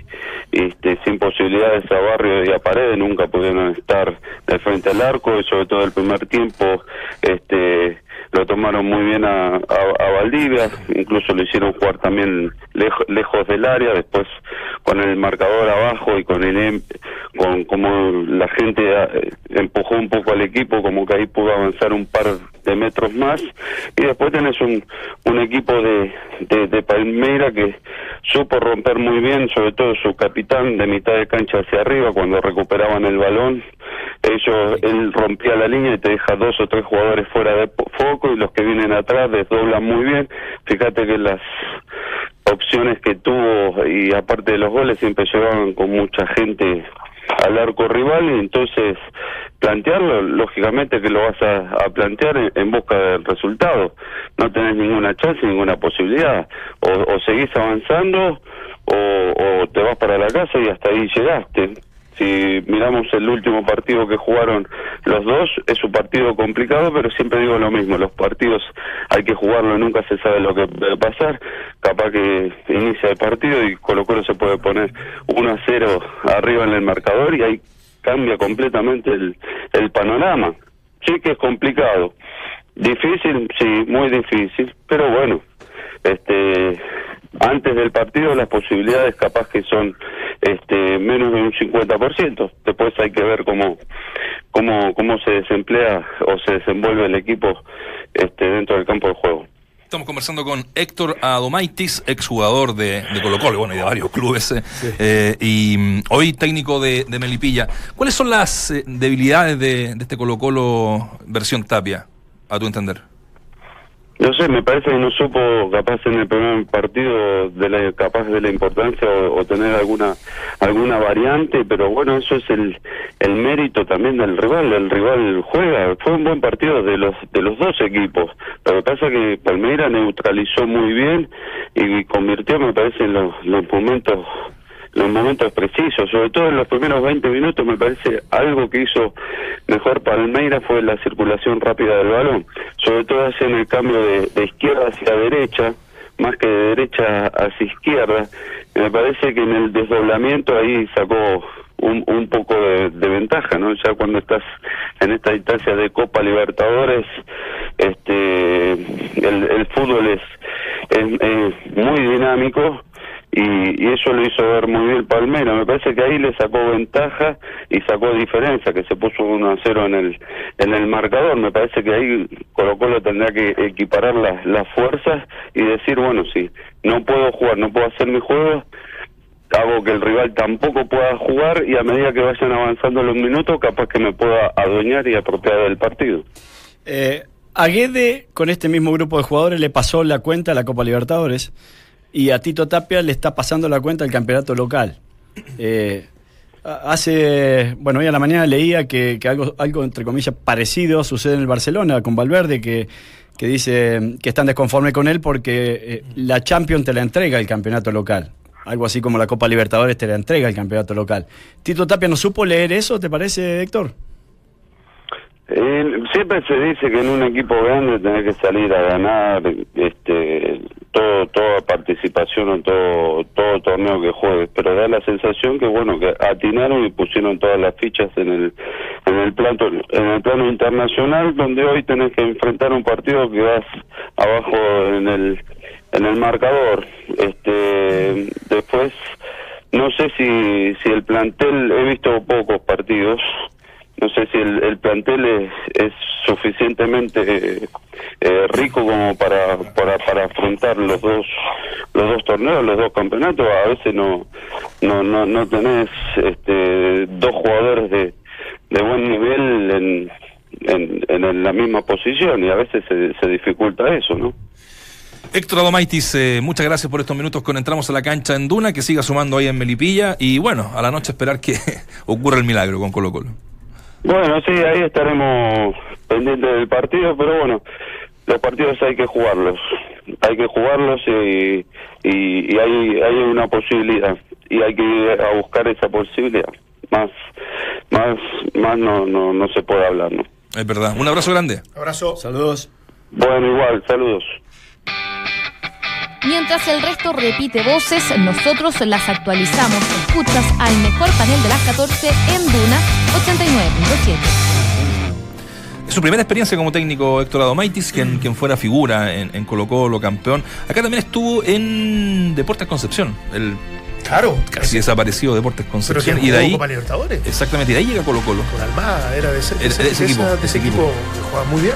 este, sin posibilidades a Barrio y a Paredes, nunca pudieron estar de frente al arco y sobre todo el primer tiempo este lo tomaron muy bien a, a, Valdivia, incluso lo hicieron jugar también lejos, lejos del área, después con el marcador abajo y con el em, con como la gente eh, empujó un poco al equipo, como que ahí pudo avanzar un par de metros más, y después tenés un, un equipo de, de, de Palmeira que supo romper muy bien, sobre todo su capitán de mitad de cancha hacia arriba cuando recuperaban el balón, ellos, él rompía la línea y te deja dos o tres jugadores fuera de foco y los que vienen atrás desdoblan muy bien. Fíjate que las opciones que tuvo y aparte de los goles siempre llegaban con mucha gente al arco rival y entonces plantearlo, lógicamente que lo vas a, plantear en, busca del resultado. No tenés ninguna chance, ninguna posibilidad. O, seguís avanzando o, o te vas para la casa y hasta ahí llegaste. Si miramos el último partido que jugaron los dos, es un partido complicado, pero siempre digo lo mismo, los partidos hay que jugarlo, nunca se sabe lo que puede pasar, capaz que inicia el partido y Colo Colo se puede poner 1 a 0 arriba en el marcador y ahí cambia completamente el, el panorama. Sí que es complicado, difícil, sí, muy difícil, pero bueno, este antes del partido las posibilidades capaz que son este menos de un 50%. Después hay que ver cómo cómo cómo se desemplea o se desenvuelve el equipo este dentro del campo de juego. Estamos conversando con Héctor Adomaitis, exjugador de, de Colo Colo, bueno, y de varios clubes, eh, eh, y mm, hoy técnico de, Melipilla. ¿Cuáles son las eh, debilidades de, de este Colo Colo versión Tapia, a tu entender? No sé, me parece que no supo capaz en el primer partido de la, capaz de la importancia o, tener alguna alguna variante, pero bueno, eso es el, el mérito también del rival, el rival juega, fue un buen partido de los de los dos equipos. Lo que pasa que Palmeira neutralizó muy bien y convirtió, me parece, en los, los momentos los momentos precisos, sobre todo en los primeros 20 minutos me parece algo que hizo mejor Palmeira fue la circulación rápida del balón, sobre todo en el cambio de, izquierda hacia derecha, más que de derecha hacia izquierda, me parece que en el desdoblamiento ahí sacó un, un poco de, ventaja, ¿no? Ya cuando estás en esta distancia de Copa Libertadores, este, el, el fútbol es, es muy dinámico y, eso lo hizo ver muy bien Palmera. Me parece que ahí le sacó ventaja y sacó diferencia, que se puso 1 a 0 en el, en el marcador. Me parece que ahí Colo Colo tendría que equiparar las, las fuerzas y decir, bueno, si no puedo jugar, no puedo hacer mi juego, hago que el rival tampoco pueda jugar y a medida que vayan avanzando los minutos, capaz que me pueda adueñar y apropiar del partido. Eh, a Guede, con este mismo grupo de jugadores, le pasó la cuenta a la Copa Libertadores y a Tito Tapia le está pasando la cuenta el campeonato local. Eh, hace, bueno, hoy a la mañana leía que, algo, algo, entre comillas, parecido sucede en el Barcelona con Valverde, que, que dice que están desconformes con él porque eh, la Champions te la entrega el campeonato local. Algo así como la Copa Libertadores te la entrega el campeonato local. ¿Tito Tapia no supo leer eso, te parece, Héctor? Eh, siempre se dice que en un equipo grande tenés que salir a ganar este todo toda participación o todo todo torneo que juegues pero da la sensación que bueno que atinaron y pusieron todas las fichas en el en el plano en el plano internacional donde hoy tenés que enfrentar un partido que vas abajo en el en el marcador. Este después no sé si si el plantel he visto pocos partidos no sé si el, el plantel es, es suficientemente eh, eh, rico como para, para para afrontar los dos los dos torneos los dos campeonatos a veces no no no, no tenés este dos jugadores de, de buen nivel en, en, en la misma posición y a veces se, se dificulta eso no Héctor Adomaitis, eh, muchas gracias por estos minutos con Entramos a la cancha en Duna, que siga sumando ahí en Melipilla y bueno, a la noche esperar que <laughs> ocurra el milagro con Colo Colo. Bueno, sí, ahí estaremos pendientes del partido, pero bueno, los partidos hay que jugarlos, hay que jugarlos y, y, y hay, hay una posibilidad y hay que ir a buscar esa posibilidad. Más, más, más no, no, no se puede hablar, ¿no? Es verdad. Un abrazo grande. Abrazo. Saludos. Bueno, igual, saludos. Mientras el resto repite voces, nosotros las actualizamos. Escuchas al mejor panel de las 14 en Duna 89.7. Es su primera experiencia como técnico Héctor Adomaitis, quien, quien fuera figura en, en Colo Colo, campeón. Acá también estuvo en Deportes Concepción, el Claro. casi desaparecido Deportes Concepción. Y de ahí, Copa Libertadores. exactamente, y de ahí llega Colo Colo. Con Almada, era de ese, Era de ese equipo, esa- de ese equipo. que jugaba muy bien.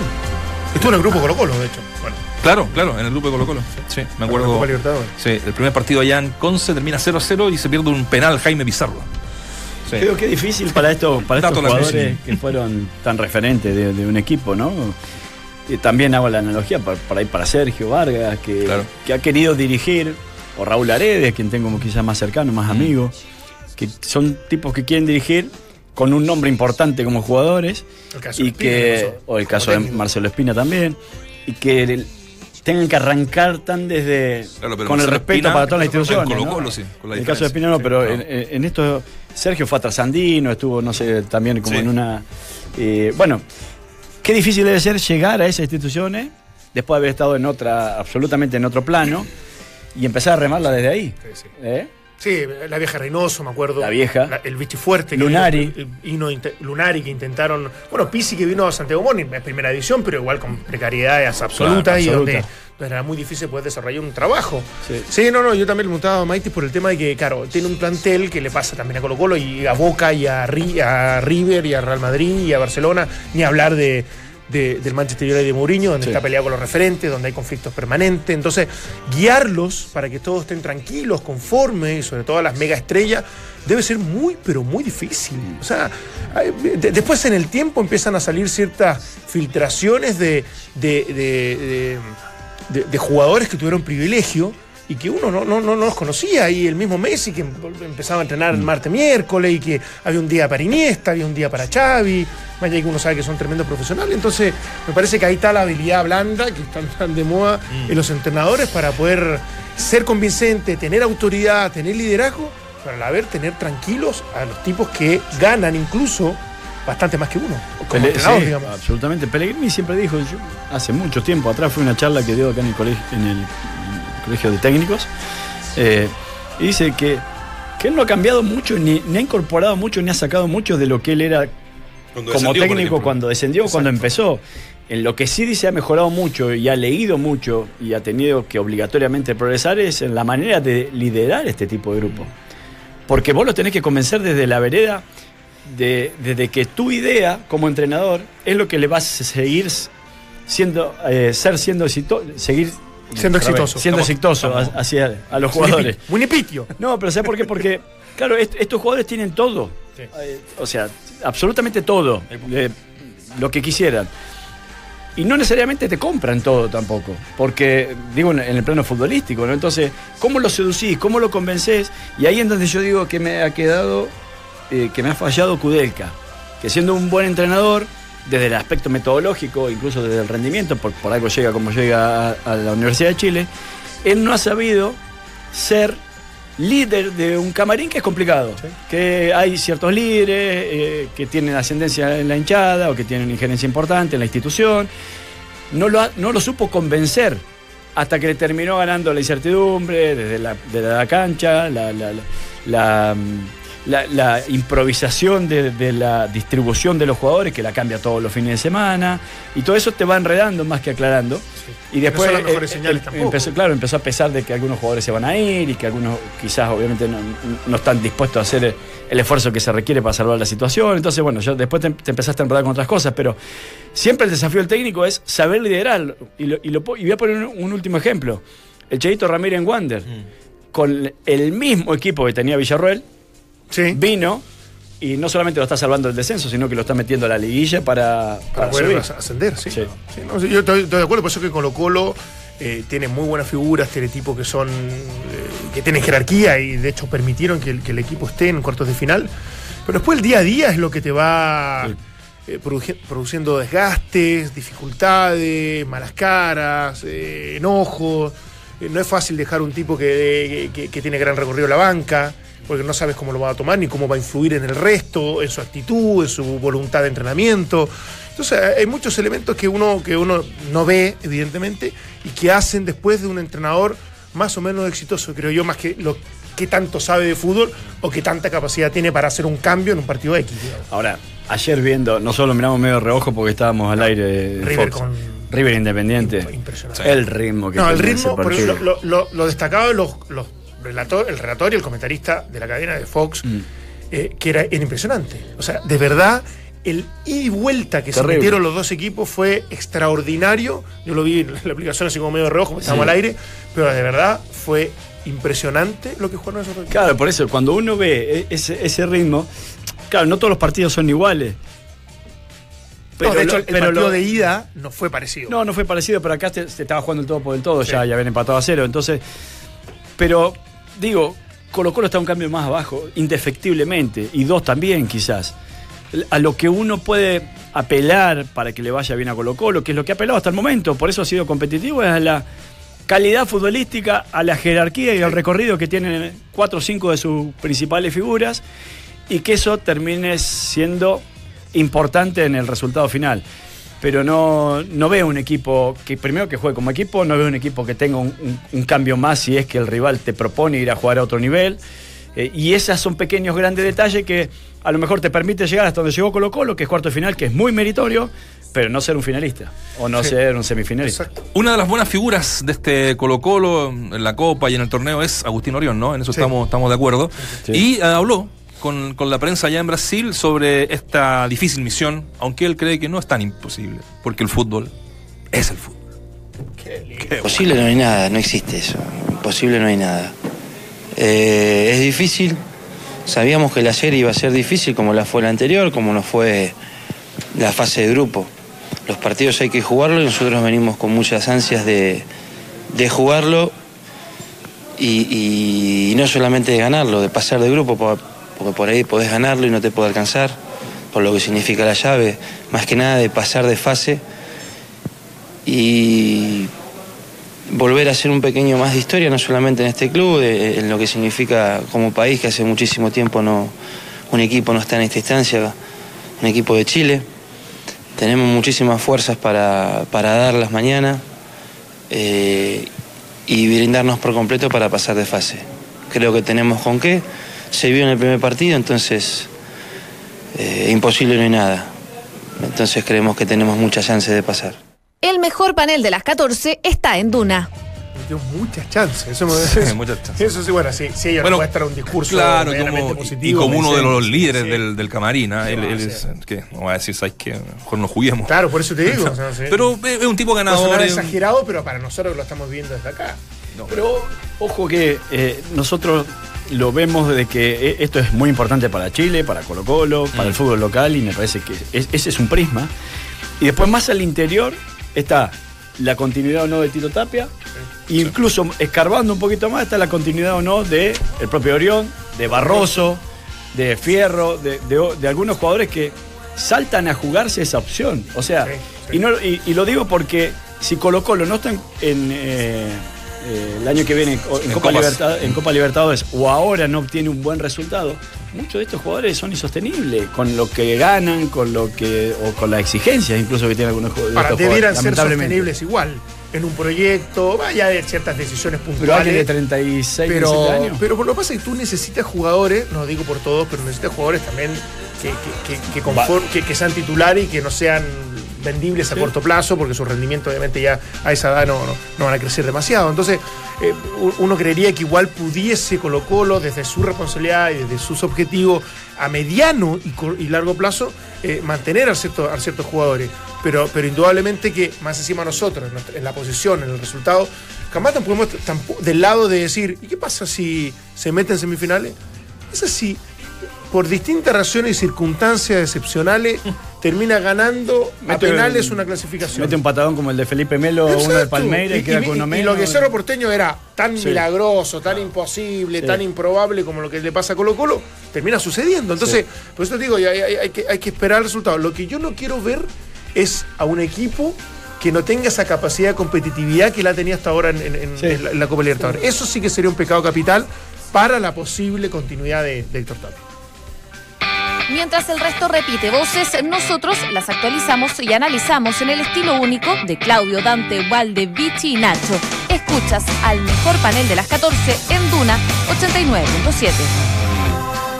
Estuvo en el grupo Colo Colo, de hecho. Bueno, Claro, claro, en el grupo de Colo Colo. Sí, me acuerdo. Copa Libertadores. Sí, el primer partido allá en Conce termina 0 a 0 y se pierde un penal Jaime Pizarro. Sí. Creo que es difícil para estos, para estos jugadores que fueron tan referentes de, de un equipo, ¿no? Y también hago la analogía para, para ir para Sergio Vargas, que, Claro. que ha querido dirigir, o Raúl Aredes, quien tengo como quizás más cercano, más amigo, que son tipos que quieren dirigir con un nombre importante como jugadores, El caso y Espina, que, incluso, o el caso de. Marcelo Espina también, y que el- tengan que arrancar tan desde Claro, con el respeto para todas las instituciones. Colo-Colo, ¿no? sí, con la en el caso de. Espina no, pero en, en- esto Sergio fue a Trasandino, estuvo, no sé, también como Sí. en una. eh, bueno, qué difícil debe ser llegar a esas instituciones después de haber estado en otra, absolutamente en otro plano, y empezar a remarla desde ahí. Sí, sí. ¿eh? Sí, la vieja Reynoso, me acuerdo. La vieja. La- el Vichy Fuerte. que Lunari. vino- vino inte- Lunari que intentaron. Bueno, Pisi que vino a Santiago Moni, es primera edición, pero igual con precariedades absolutas Claro, y absoluta. donde, donde era muy difícil poder desarrollar un trabajo. Sí. Sí, no, no, yo también le preguntaba a Maiti por el tema de que, claro, tiene un plantel que le pasa también a Colo Colo y a Boca y a, Ri- a River y a Real Madrid y a Barcelona, ni hablar de, de- del Manchester United de Mourinho, donde Sí. está peleado con los referentes, donde hay conflictos permanentes. Entonces, guiarlos para que todos estén tranquilos, conformes, y sobre todo a las mega estrellas, debe ser muy, pero muy difícil. O sea, de- después en el tiempo empiezan a salir ciertas filtraciones de, de- de- de- de- de jugadores que tuvieron privilegio y que uno no, no, no, los conocía. Y el mismo Messi que em- empezaba a entrenar el martes, miércoles, y que había un día para Iniesta, había un día para Xavi, más allá que uno sabe que son tremendos profesionales. Entonces, me parece que ahí está la habilidad blanda que están tan de moda en los entrenadores para poder ser convincente, tener autoridad, tener liderazgo, pero a la vez tener tranquilos a los tipos que ganan incluso bastante más que uno, como Pele- sí, digamos. Absolutamente. Pellegrini siempre dijo, yo, hace mucho tiempo atrás fue una charla que dio acá en el colegio, en el, colegio de técnicos, eh, y dice que, que él no ha cambiado mucho, ni, ni ha incorporado mucho, ni ha sacado mucho de lo que él era como técnico cuando descendió, cuando empezó. En lo que sí dice ha mejorado mucho y ha leído mucho y ha tenido que obligatoriamente progresar es en la manera de liderar este tipo de grupo. Porque vos lo tenés que convencer desde la vereda de, desde que tu idea como entrenador es lo que le vas a seguir siendo, eh, ser siendo exitoso, seguir Siendo exitoso. siendo Estamos- exitoso estamos- hacia a los jugadores. Muy nipitio. <laughs> No, pero ¿sabes por qué? Porque, claro, est- estos jugadores tienen todo. Sí. Eh, o sea, absolutamente todo. eh, lo que quisieran. Y no necesariamente te compran todo tampoco. Porque, digo, en, en el plano futbolístico, ¿no? Entonces, ¿cómo lo seducís? ¿Cómo lo convencés? Y ahí es donde yo digo que me ha quedado, eh, que me ha fallado Kudelka. Que siendo un buen entrenador, desde el aspecto metodológico, incluso desde el rendimiento, por, por algo llega como llega a, a la Universidad de Chile, él no ha sabido ser líder de un camarín que es complicado. Que hay ciertos líderes eh, que tienen ascendencia en la hinchada o que tienen injerencia importante en la institución. No lo, ha- no lo supo convencer hasta que le terminó ganando la incertidumbre desde la, desde la cancha, la, la- la- la, mm, improvisación de, de la distribución de los jugadores que la cambia todos los fines de semana y todo eso te va enredando más que aclarando. Y no después eh, señales eh, empezó, claro, empezó a pesar de que algunos jugadores se van a ir y que algunos quizás obviamente no, no están dispuestos a hacer el esfuerzo que se requiere para salvar la situación. Entonces, bueno, yo después te, te empezaste a enredar con otras cosas, pero siempre el desafío del técnico es saber liderar. Y, lo- y lo po- y voy a poner un, un último ejemplo. El Cheito Ramírez en Wander, con el mismo equipo que tenía Villarroel, Sí. vino y no solamente lo está salvando del descenso, sino que lo está metiendo a la liguilla para, Para para poder subir. as- ascender, sí. Sí. Sí, no, sí, yo estoy, estoy de acuerdo, por eso que Colo Colo eh, tiene muy buenas figuras, tiene tipos que son eh, que tienen jerarquía y de hecho permitieron que el, que el equipo esté en cuartos de final. Pero después el día a día es lo que te va eh, produciendo desgastes, dificultades, malas caras, enojos. No es fácil dejar un tipo que, que- que tiene gran recorrido en la banca, porque no sabes cómo lo va a tomar ni cómo va a influir en el resto, en su actitud, en su voluntad de entrenamiento. Entonces hay muchos elementos que uno, que uno no ve, evidentemente, y que hacen después de un entrenador más o menos exitoso, creo yo, más que lo que tanto sabe de fútbol o que tanta capacidad tiene para hacer un cambio en un partido X. digamos. Ahora, ayer viendo, nosotros miramos medio reojo porque estábamos al aire River Fox. con- River Independiente. Impresionante. El ritmo que No, el ritmo, ese por partido. eso lo, lo- lo destacaba de los, los relator, el relator y el comentarista de la cadena de Fox, Mm. eh, que era, era impresionante. O sea, de verdad, el ida y vuelta que se metieron los dos equipos fue extraordinario. Yo lo vi en la aplicación así como medio de reojo, porque estábamos Sí. al aire, pero de verdad fue impresionante lo que jugaron esos dos equipos. Claro, por eso, cuando uno ve e- ese, ese ritmo, claro, no todos los partidos son iguales. No, de hecho, el pero partido lo- de ida no fue parecido. No, no fue parecido, pero acá se, se estaba jugando el todo por el todo, Sí. ya, ya habían empatado a cero. Entonces, pero digo, Colo Colo está un cambio más abajo, indefectiblemente, y dos también quizás. A lo que uno puede apelar para que le vaya bien a Colo Colo, que es lo que ha apelado hasta el momento, por eso ha sido competitivo, es a la calidad futbolística, a la jerarquía y al recorrido que tienen cuatro o cinco de sus principales figuras, y que eso termine siendo importante en el resultado final. Pero no, no veo un equipo que, primero que juegue como equipo, no veo un equipo que tenga un, un- un cambio más si es que el rival te propone ir a jugar a otro nivel. Eh, y esos son pequeños, grandes detalles que a lo mejor te permite llegar hasta donde llegó Colo Colo, que es cuarto de final, que es muy meritorio, pero no ser un finalista o no Sí. ser un semifinalista. Exacto. Una de las buenas figuras de este Colo Colo en la Copa y en el torneo es Agustín Orión, ¿no? En eso Sí. estamos, estamos de acuerdo. Sí. Y eh, habló con, con la prensa allá en Brasil sobre esta difícil misión, aunque él cree que no es tan imposible, porque el fútbol es el fútbol. Posible no hay nada, no existe eso. Imposible no hay nada. Eh, es difícil. Sabíamos que la serie iba a ser difícil como la fue la anterior, como no fue la fase de grupo. Los partidos hay que jugarlo y nosotros venimos con muchas ansias de, de jugarlo y, y no solamente de ganarlo, de pasar de grupo, po- porque por ahí podés ganarlo y no te puede alcanzar, por lo que significa la llave, más que nada de pasar de fase y volver a hacer un pequeño más de historia, no solamente en este club, en lo que significa como país, que hace muchísimo tiempo no, un equipo no está en esta instancia, un equipo de Chile. Tenemos muchísimas fuerzas para, para darlas mañana eh, y brindarnos por completo para pasar de fase. Creo que tenemos con qué. Se vio en el primer partido, entonces eh, imposible no hay nada. Entonces creemos que tenemos muchas chances de pasar. El mejor panel de las 14 está en Duna. Dio muchas chances. Eso, me- <laughs> Sí, muchas chances. Eso sí, bueno, sí, sí, ella Bueno, estar un discurso Claro, como, y positivo. como uno de los líderes sí. del, del camarín, ¿ah? Sí, él, va es, que no voy a decir, ¿sabes qué? Mejor no juguemos. Claro, por eso te digo. o sea, <laughs> sí. Pero es un tipo ganador. sonar eh, exagerado, pero para nosotros lo estamos viendo desde acá. Pero ojo que eh, nosotros lo vemos de que eh, esto es muy importante para Chile, para Colo Colo, para Mm. el fútbol local y me parece que es- ese es un prisma. Y después más al interior está la continuidad o no de Tito Tapia, e incluso escarbando un poquito más está la continuidad o no de el propio Orión, de Barroso, de Fierro, de, de- de algunos jugadores que saltan a jugarse esa opción. O sea, Sí, sí. Y, no, y, y lo digo porque si Colo Colo no está en, en, eh, eh, el año que viene en, En Copa Copas. Libertad- en Copa Libertadores o ahora no obtiene un buen resultado, muchos de estos jugadores son insostenibles con lo que ganan, con lo que o con las exigencias incluso que tienen algunos jugadores. Para, debieran ser lamentablemente. sostenibles igual en un proyecto, vaya de ciertas decisiones Pero alguien de puntuales. 36, Pero, 37 años. pero lo que pasa es que tú necesitas jugadores, no digo por todos, pero necesitas jugadores también que, que, que- que conform- que- que sean titulares y que no sean vendibles a corto plazo, porque su rendimiento obviamente ya a esa edad no, no- no van a crecer demasiado. Entonces, eh, uno creería que igual pudiese Colo Colo, desde su responsabilidad y desde sus objetivos a mediano y, largo plazo, eh, mantener a, cierto- a ciertos jugadores. Pero, pero indudablemente que más encima nosotros, en, la posición, en el resultado, jamás tan podemos del lado de decir, ¿y qué pasa si se meten en semifinales? Es así, por distintas razones y circunstancias excepcionales, <laughs> termina ganando a Mete penales un- una clasificación. Mete un patadón como el de Felipe Melo, uno de Exacto. Palmeiras y, queda con uno y menos. lo que Cerro Porteño era tan Sí. milagroso, tan imposible, Sí. tan improbable como lo que le pasa a Colo Colo, termina sucediendo. Entonces, por eso te digo, hay, hay- hay que, hay que esperar el resultado. Lo que yo no quiero ver es a un equipo que no tenga esa capacidad de competitividad que la tenía hasta ahora en, en- en- Sí. en la, en la Copa Libertadores. Eso sí que sería un pecado capital para la posible continuidad de, de Héctor Tapia. Mientras el resto repite voces, nosotros las actualizamos y analizamos en el estilo único de Claudio, Dante, Valde, Vichy y Nacho. Escuchas al mejor panel de las 14 en Duna 89.7.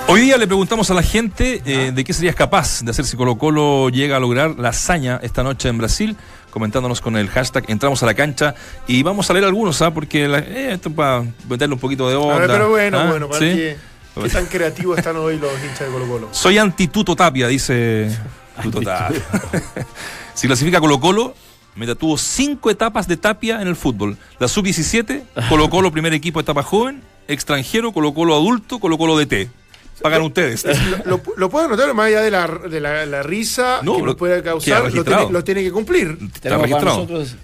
Hoy día le preguntamos a la gente eh, de qué serías capaz de hacer si Colo Colo llega a lograr la hazaña esta noche en Brasil, comentándonos con el hashtag entramos a la cancha y vamos a leer algunos, ¿ah? Porque la- eh, esto para meterle un poquito de A onda. ver, pero bueno, ¿ah? bueno, para ¿Sí? ver qué, tan creativos están hoy los hinchas de Colo Colo. Soy anti-Tuto Tapia, dice Tuto Tapia. si clasifica Colo Colo, Meta tuvo cinco etapas de Tapia en el fútbol. La sub-17, Colo Colo primer equipo etapa joven, extranjero, Colo Colo adulto, Colo Colo DT. Pagan ustedes. Lo, lo puedo anotar más allá de la, de la, la risa No, que lo- nos puede causar, lo tiene, lo tiene que cumplir. Está registrado. nosotros-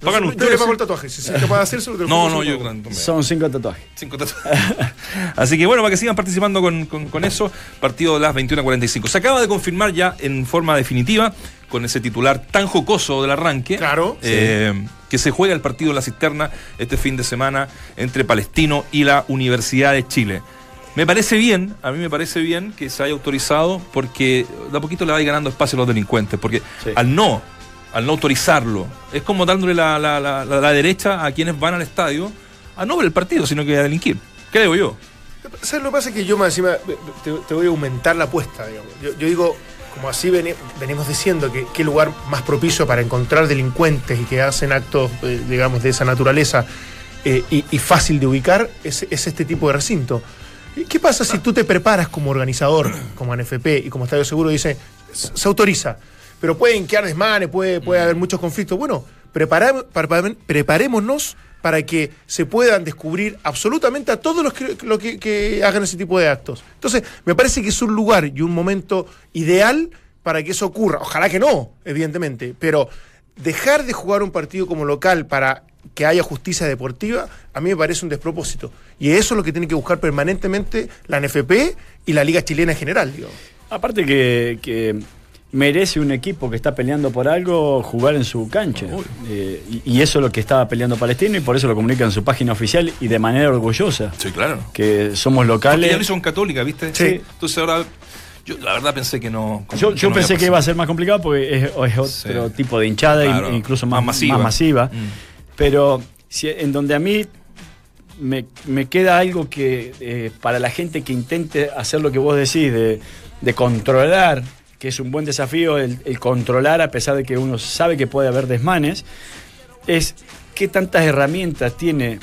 Pagan Yo ustedes. le pago el tatuaje, si es capaz de hacerse, No, no, yo también. Son cinco tatuajes. Cinco tatuajes. <laughs> Así que bueno, para que sigan participando con, con- con eso, partido de las 21.45. Se acaba de confirmar ya en forma definitiva, con ese titular tan jocoso del arranque, Claro. eh, que se juega el partido de la cisterna este fin de semana entre Palestino y la Universidad de Chile. Me parece bien, a mí me parece bien que se haya autorizado porque de a poquito le va a ir ganando espacio a los delincuentes, porque Sí. al no, al no autorizarlo, es como dándole la, la- la- derecha a quienes van al estadio a no ver el partido, sino que a delinquir. Creo yo. ¿Sabes lo que pasa? Es que yo más encima te, te voy a aumentar la apuesta, digamos. Yo, digo, como así veni- venimos diciendo, que qué lugar más propicio para encontrar delincuentes y que hacen actos, eh, digamos, de esa naturaleza eh, y, fácil de ubicar, es, es este tipo de recinto. ¿Y ¿Qué pasa si tú te preparas como organizador, como NFP y como Estadio Seguro, dice, se autoriza, pero pueden quedar desmanes, puede, puede haber muchos conflictos? Bueno, prepara- preparémonos para que se puedan descubrir absolutamente a todos los que, lo que, que hagan ese tipo de actos. Entonces, me parece que es un lugar y un momento ideal para que eso ocurra. Ojalá que no, evidentemente, pero dejar de jugar un partido como local para que haya justicia deportiva, a mí me parece un despropósito. Y eso es lo que tiene que buscar permanentemente la NFP y la Liga Chilena en general, digo. Aparte que, que merece un equipo que está peleando por algo jugar en su cancha. Eh, y, y eso es lo que estaba peleando Palestino y por eso lo comunica en su página oficial y de manera orgullosa. Sí, claro. Que somos Porque locales. ya lo hizo Católica, ¿viste? Sí. Entonces ahora, yo la verdad pensé que no. Yo, yo no pensé que iba a ser más complicado porque es, es otro Sí. tipo de hinchada Claro, e incluso más, más masiva. más masiva. Mm. Pero si, en donde a mí me, me queda algo que eh, para la gente que intente hacer lo que vos decís, de, de controlar, que es un buen desafío el, el controlar a pesar de que uno sabe que puede haber desmanes, es qué tantas herramientas tiene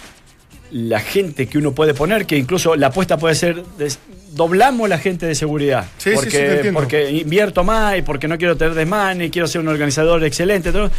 la gente que uno puede poner, que incluso la apuesta puede ser, des- doblamos la gente de seguridad, Sí, porque, sí, porque invierto más y porque no quiero tener desmanes, quiero ser un organizador excelente, todo.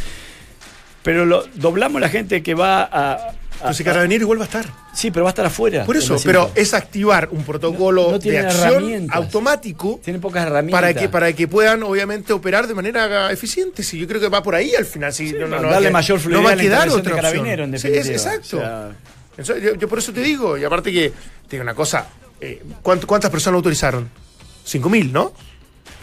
pero lo, doblamos la gente que va a... si Carabinero igual va a estar. sí, pero va a estar afuera. Por eso, pero es activar un protocolo No- no de acción automático Tiene pocas herramientas. para que, para que puedan, obviamente, operar de manera eficiente. Si yo creo que va por ahí al final. Si no, darle que- mayor fluidez no va a la quedar intervención otra de. Carabinero, en Sí, es- definitiva. exacto. O sea, Eso- yo, yo por eso te digo, y aparte que, te digo una cosa, eh, ¿cuánt- ¿cuántas personas lo autorizaron? 5.000, ¿no?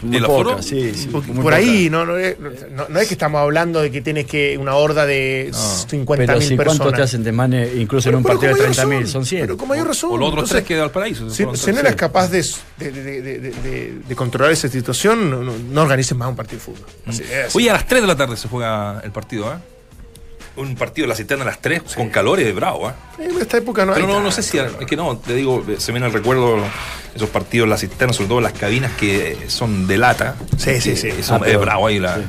Muy ¿El poca, sí, sí, Por, poca. ahí, no, no, es, no- no es que estamos hablando de que tienes que una horda de 50 Pero mil si personas. cuántos te hacen desmanes incluso Pero- en un partido de mayor 30.000, razón, son 100. Pero con mayor razón. O los otros Entonces, tres que de Valparaíso. Si, si no eres capaz de, de- de- de- de- de- de controlar esa situación, no, organices más un partido de fútbol. Así. Oye, a las 3 de la tarde se juega el partido, ¿eh? Un partido de la cisterna a las 3 con calores de bravo, ¿eh? en esta época no hay. Pero no, no sé si, es que no, te digo, se me viene el recuerdo esos partidos en la cisterna, sobre todo las cabinas que son de lata. Sí, sí, sí. Son, Ah, es bravo ahí la. sí.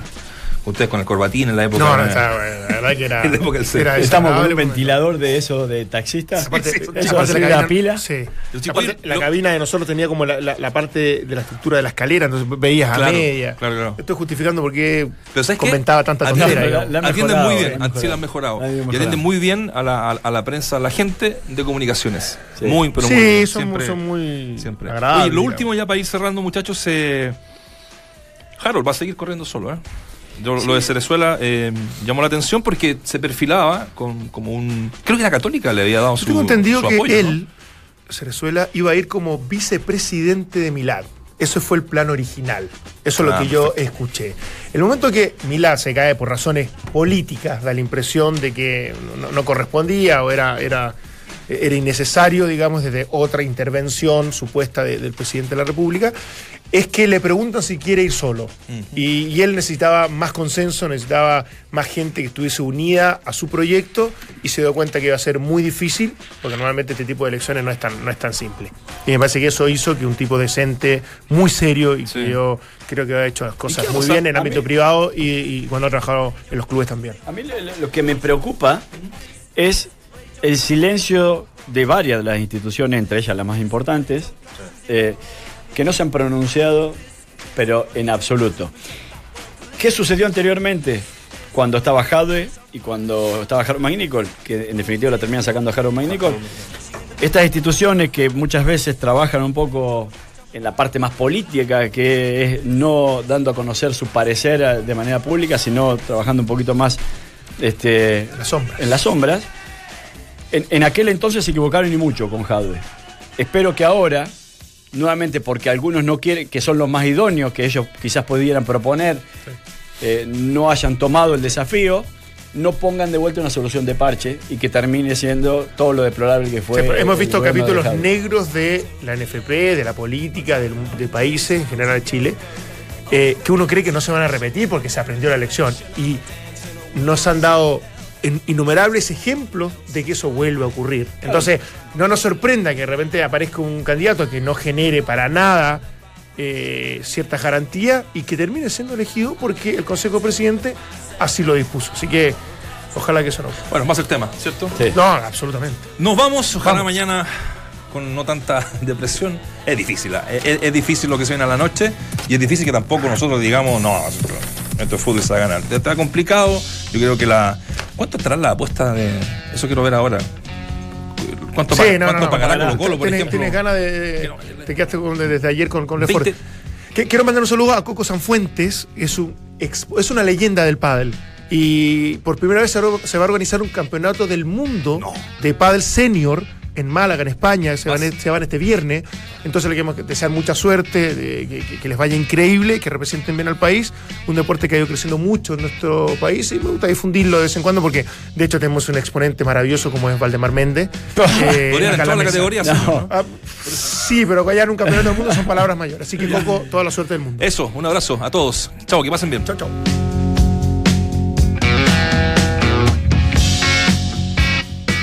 Ustedes con el corbatín en la época. No, no, está, bueno, la verdad que <laughs> era. En la época del C. era Estamos con un ventilador de eso de taxista. Aparte, Sí, sí, aparte eso la así cabina, la pila. Sí. Aparte, la lo- cabina de nosotros tenía como la, la- la parte de la estructura de la escalera, entonces veías Claro, a media. claro, claro. Estoy justificando por qué comentaba tanta tontera. atienden muy bien, han han- mejorado. sí la han mejorado. Y atienden muy bien a la, a, a la prensa, a la gente de comunicaciones. Sí. Muy, pero sí, muy bien. son, Siempre- son muy Siempre. agradables. Oye, lo último ya para ir cerrando, muchachos, eh, Harold va a seguir corriendo solo, ¿eh? Yo- Lo de Cerezuela eh, llamó la atención porque se perfilaba con, como un... Creo que la Católica le había dado su tengo entendido su que apoyo, ¿no? él, Cerezuela, iba a ir como vicepresidente de Milán. Eso fue el plan original. Eso es Ah, lo que yo escuché. El momento que Milán se cae por razones políticas, da la impresión de que no, no correspondía o era, era, era innecesario, digamos, desde otra intervención supuesta de- del presidente de la República, es que le preguntan si quiere ir solo. y, y él necesitaba más consenso, necesitaba más gente que estuviese unida a su proyecto y se dio cuenta que iba a ser muy difícil, porque normalmente este tipo de elecciones no es tan, no es tan simple. Y me parece que eso hizo que un tipo decente, muy serio, y Sí. que yo creo que ha hecho las cosas muy bien en a ámbito mí- privado y, y cuando ha trabajado en los clubes también. A mí lo, lo que me preocupa es el silencio de varias de las instituciones, entre ellas las más importantes, eh, que no se han pronunciado, pero en absoluto. ¿Qué sucedió anteriormente? Cuando estaba Jadwe y cuando estaba Harold McNichol, que en definitiva la terminan sacando a Harold McNichol. Estas instituciones que muchas veces trabajan un poco en la parte más política, que es no dando a conocer su parecer de manera pública, sino trabajando un poquito más este, Las en las sombras. En, en aquel entonces se equivocaron y mucho con Jadwe. Espero que ahora, nuevamente porque algunos no quieren, que son los más idóneos que ellos quizás pudieran proponer, eh, no hayan tomado el desafío, no pongan de vuelta una solución de parche y que termine siendo todo lo deplorable que fue. Sí, hemos visto de capítulos negros de la NFP, de la política, del- de, países, en general de Chile, eh, que uno cree que no se van a repetir porque se aprendió la lección. Y nos han dado innumerables ejemplos de que eso vuelve a ocurrir. Entonces, no nos sorprenda que de repente aparezca un candidato que no genere para nada eh, ciertas garantías y que termine siendo elegido porque el Consejo Presidente así lo dispuso. Así que ojalá que eso no. Bueno, más el tema, ¿cierto? Sí. No, absolutamente. Nos vamos, ojalá Vamos. mañana con no tanta <laughs> depresión. Es difícil, es, es- es difícil lo que se viene a la noche y es difícil que tampoco nosotros digamos, no, nosotros- es fútbol se va a ganar. Está complicado, yo creo que la... ¿Cuánto estará la apuesta de...? Eso quiero ver ahora. ¿Cuánto, Sí, pa- no, cuánto no, pagará no, Colo Colo, por ejemplo? tienes ganas de. No, te quedaste con- desde ayer con, con Lefort. 20. Que- Quiero mandar un saludo a Coco Sanfuentes, es, un es una leyenda del pádel. Y por primera vez se va- a organizar un campeonato del mundo No. de pádel senior en Málaga, en España, se van, Ah, se van este viernes. Entonces le queremos desear mucha suerte, de- que, les vaya increíble, que representen bien al país. Un deporte que ha ido creciendo mucho en nuestro país y me gusta difundirlo de vez en cuando porque de hecho tenemos un exponente maravilloso como es Valdemar Méndez. <laughs> eh, en a la categoría, No. señor, ¿no? Ah, sí, pero que haya en un campeonato del mundo son palabras mayores. Así que <laughs> Coco, toda la suerte del mundo. Eso, un abrazo a todos. Chao, que pasen bien. Chao, chao.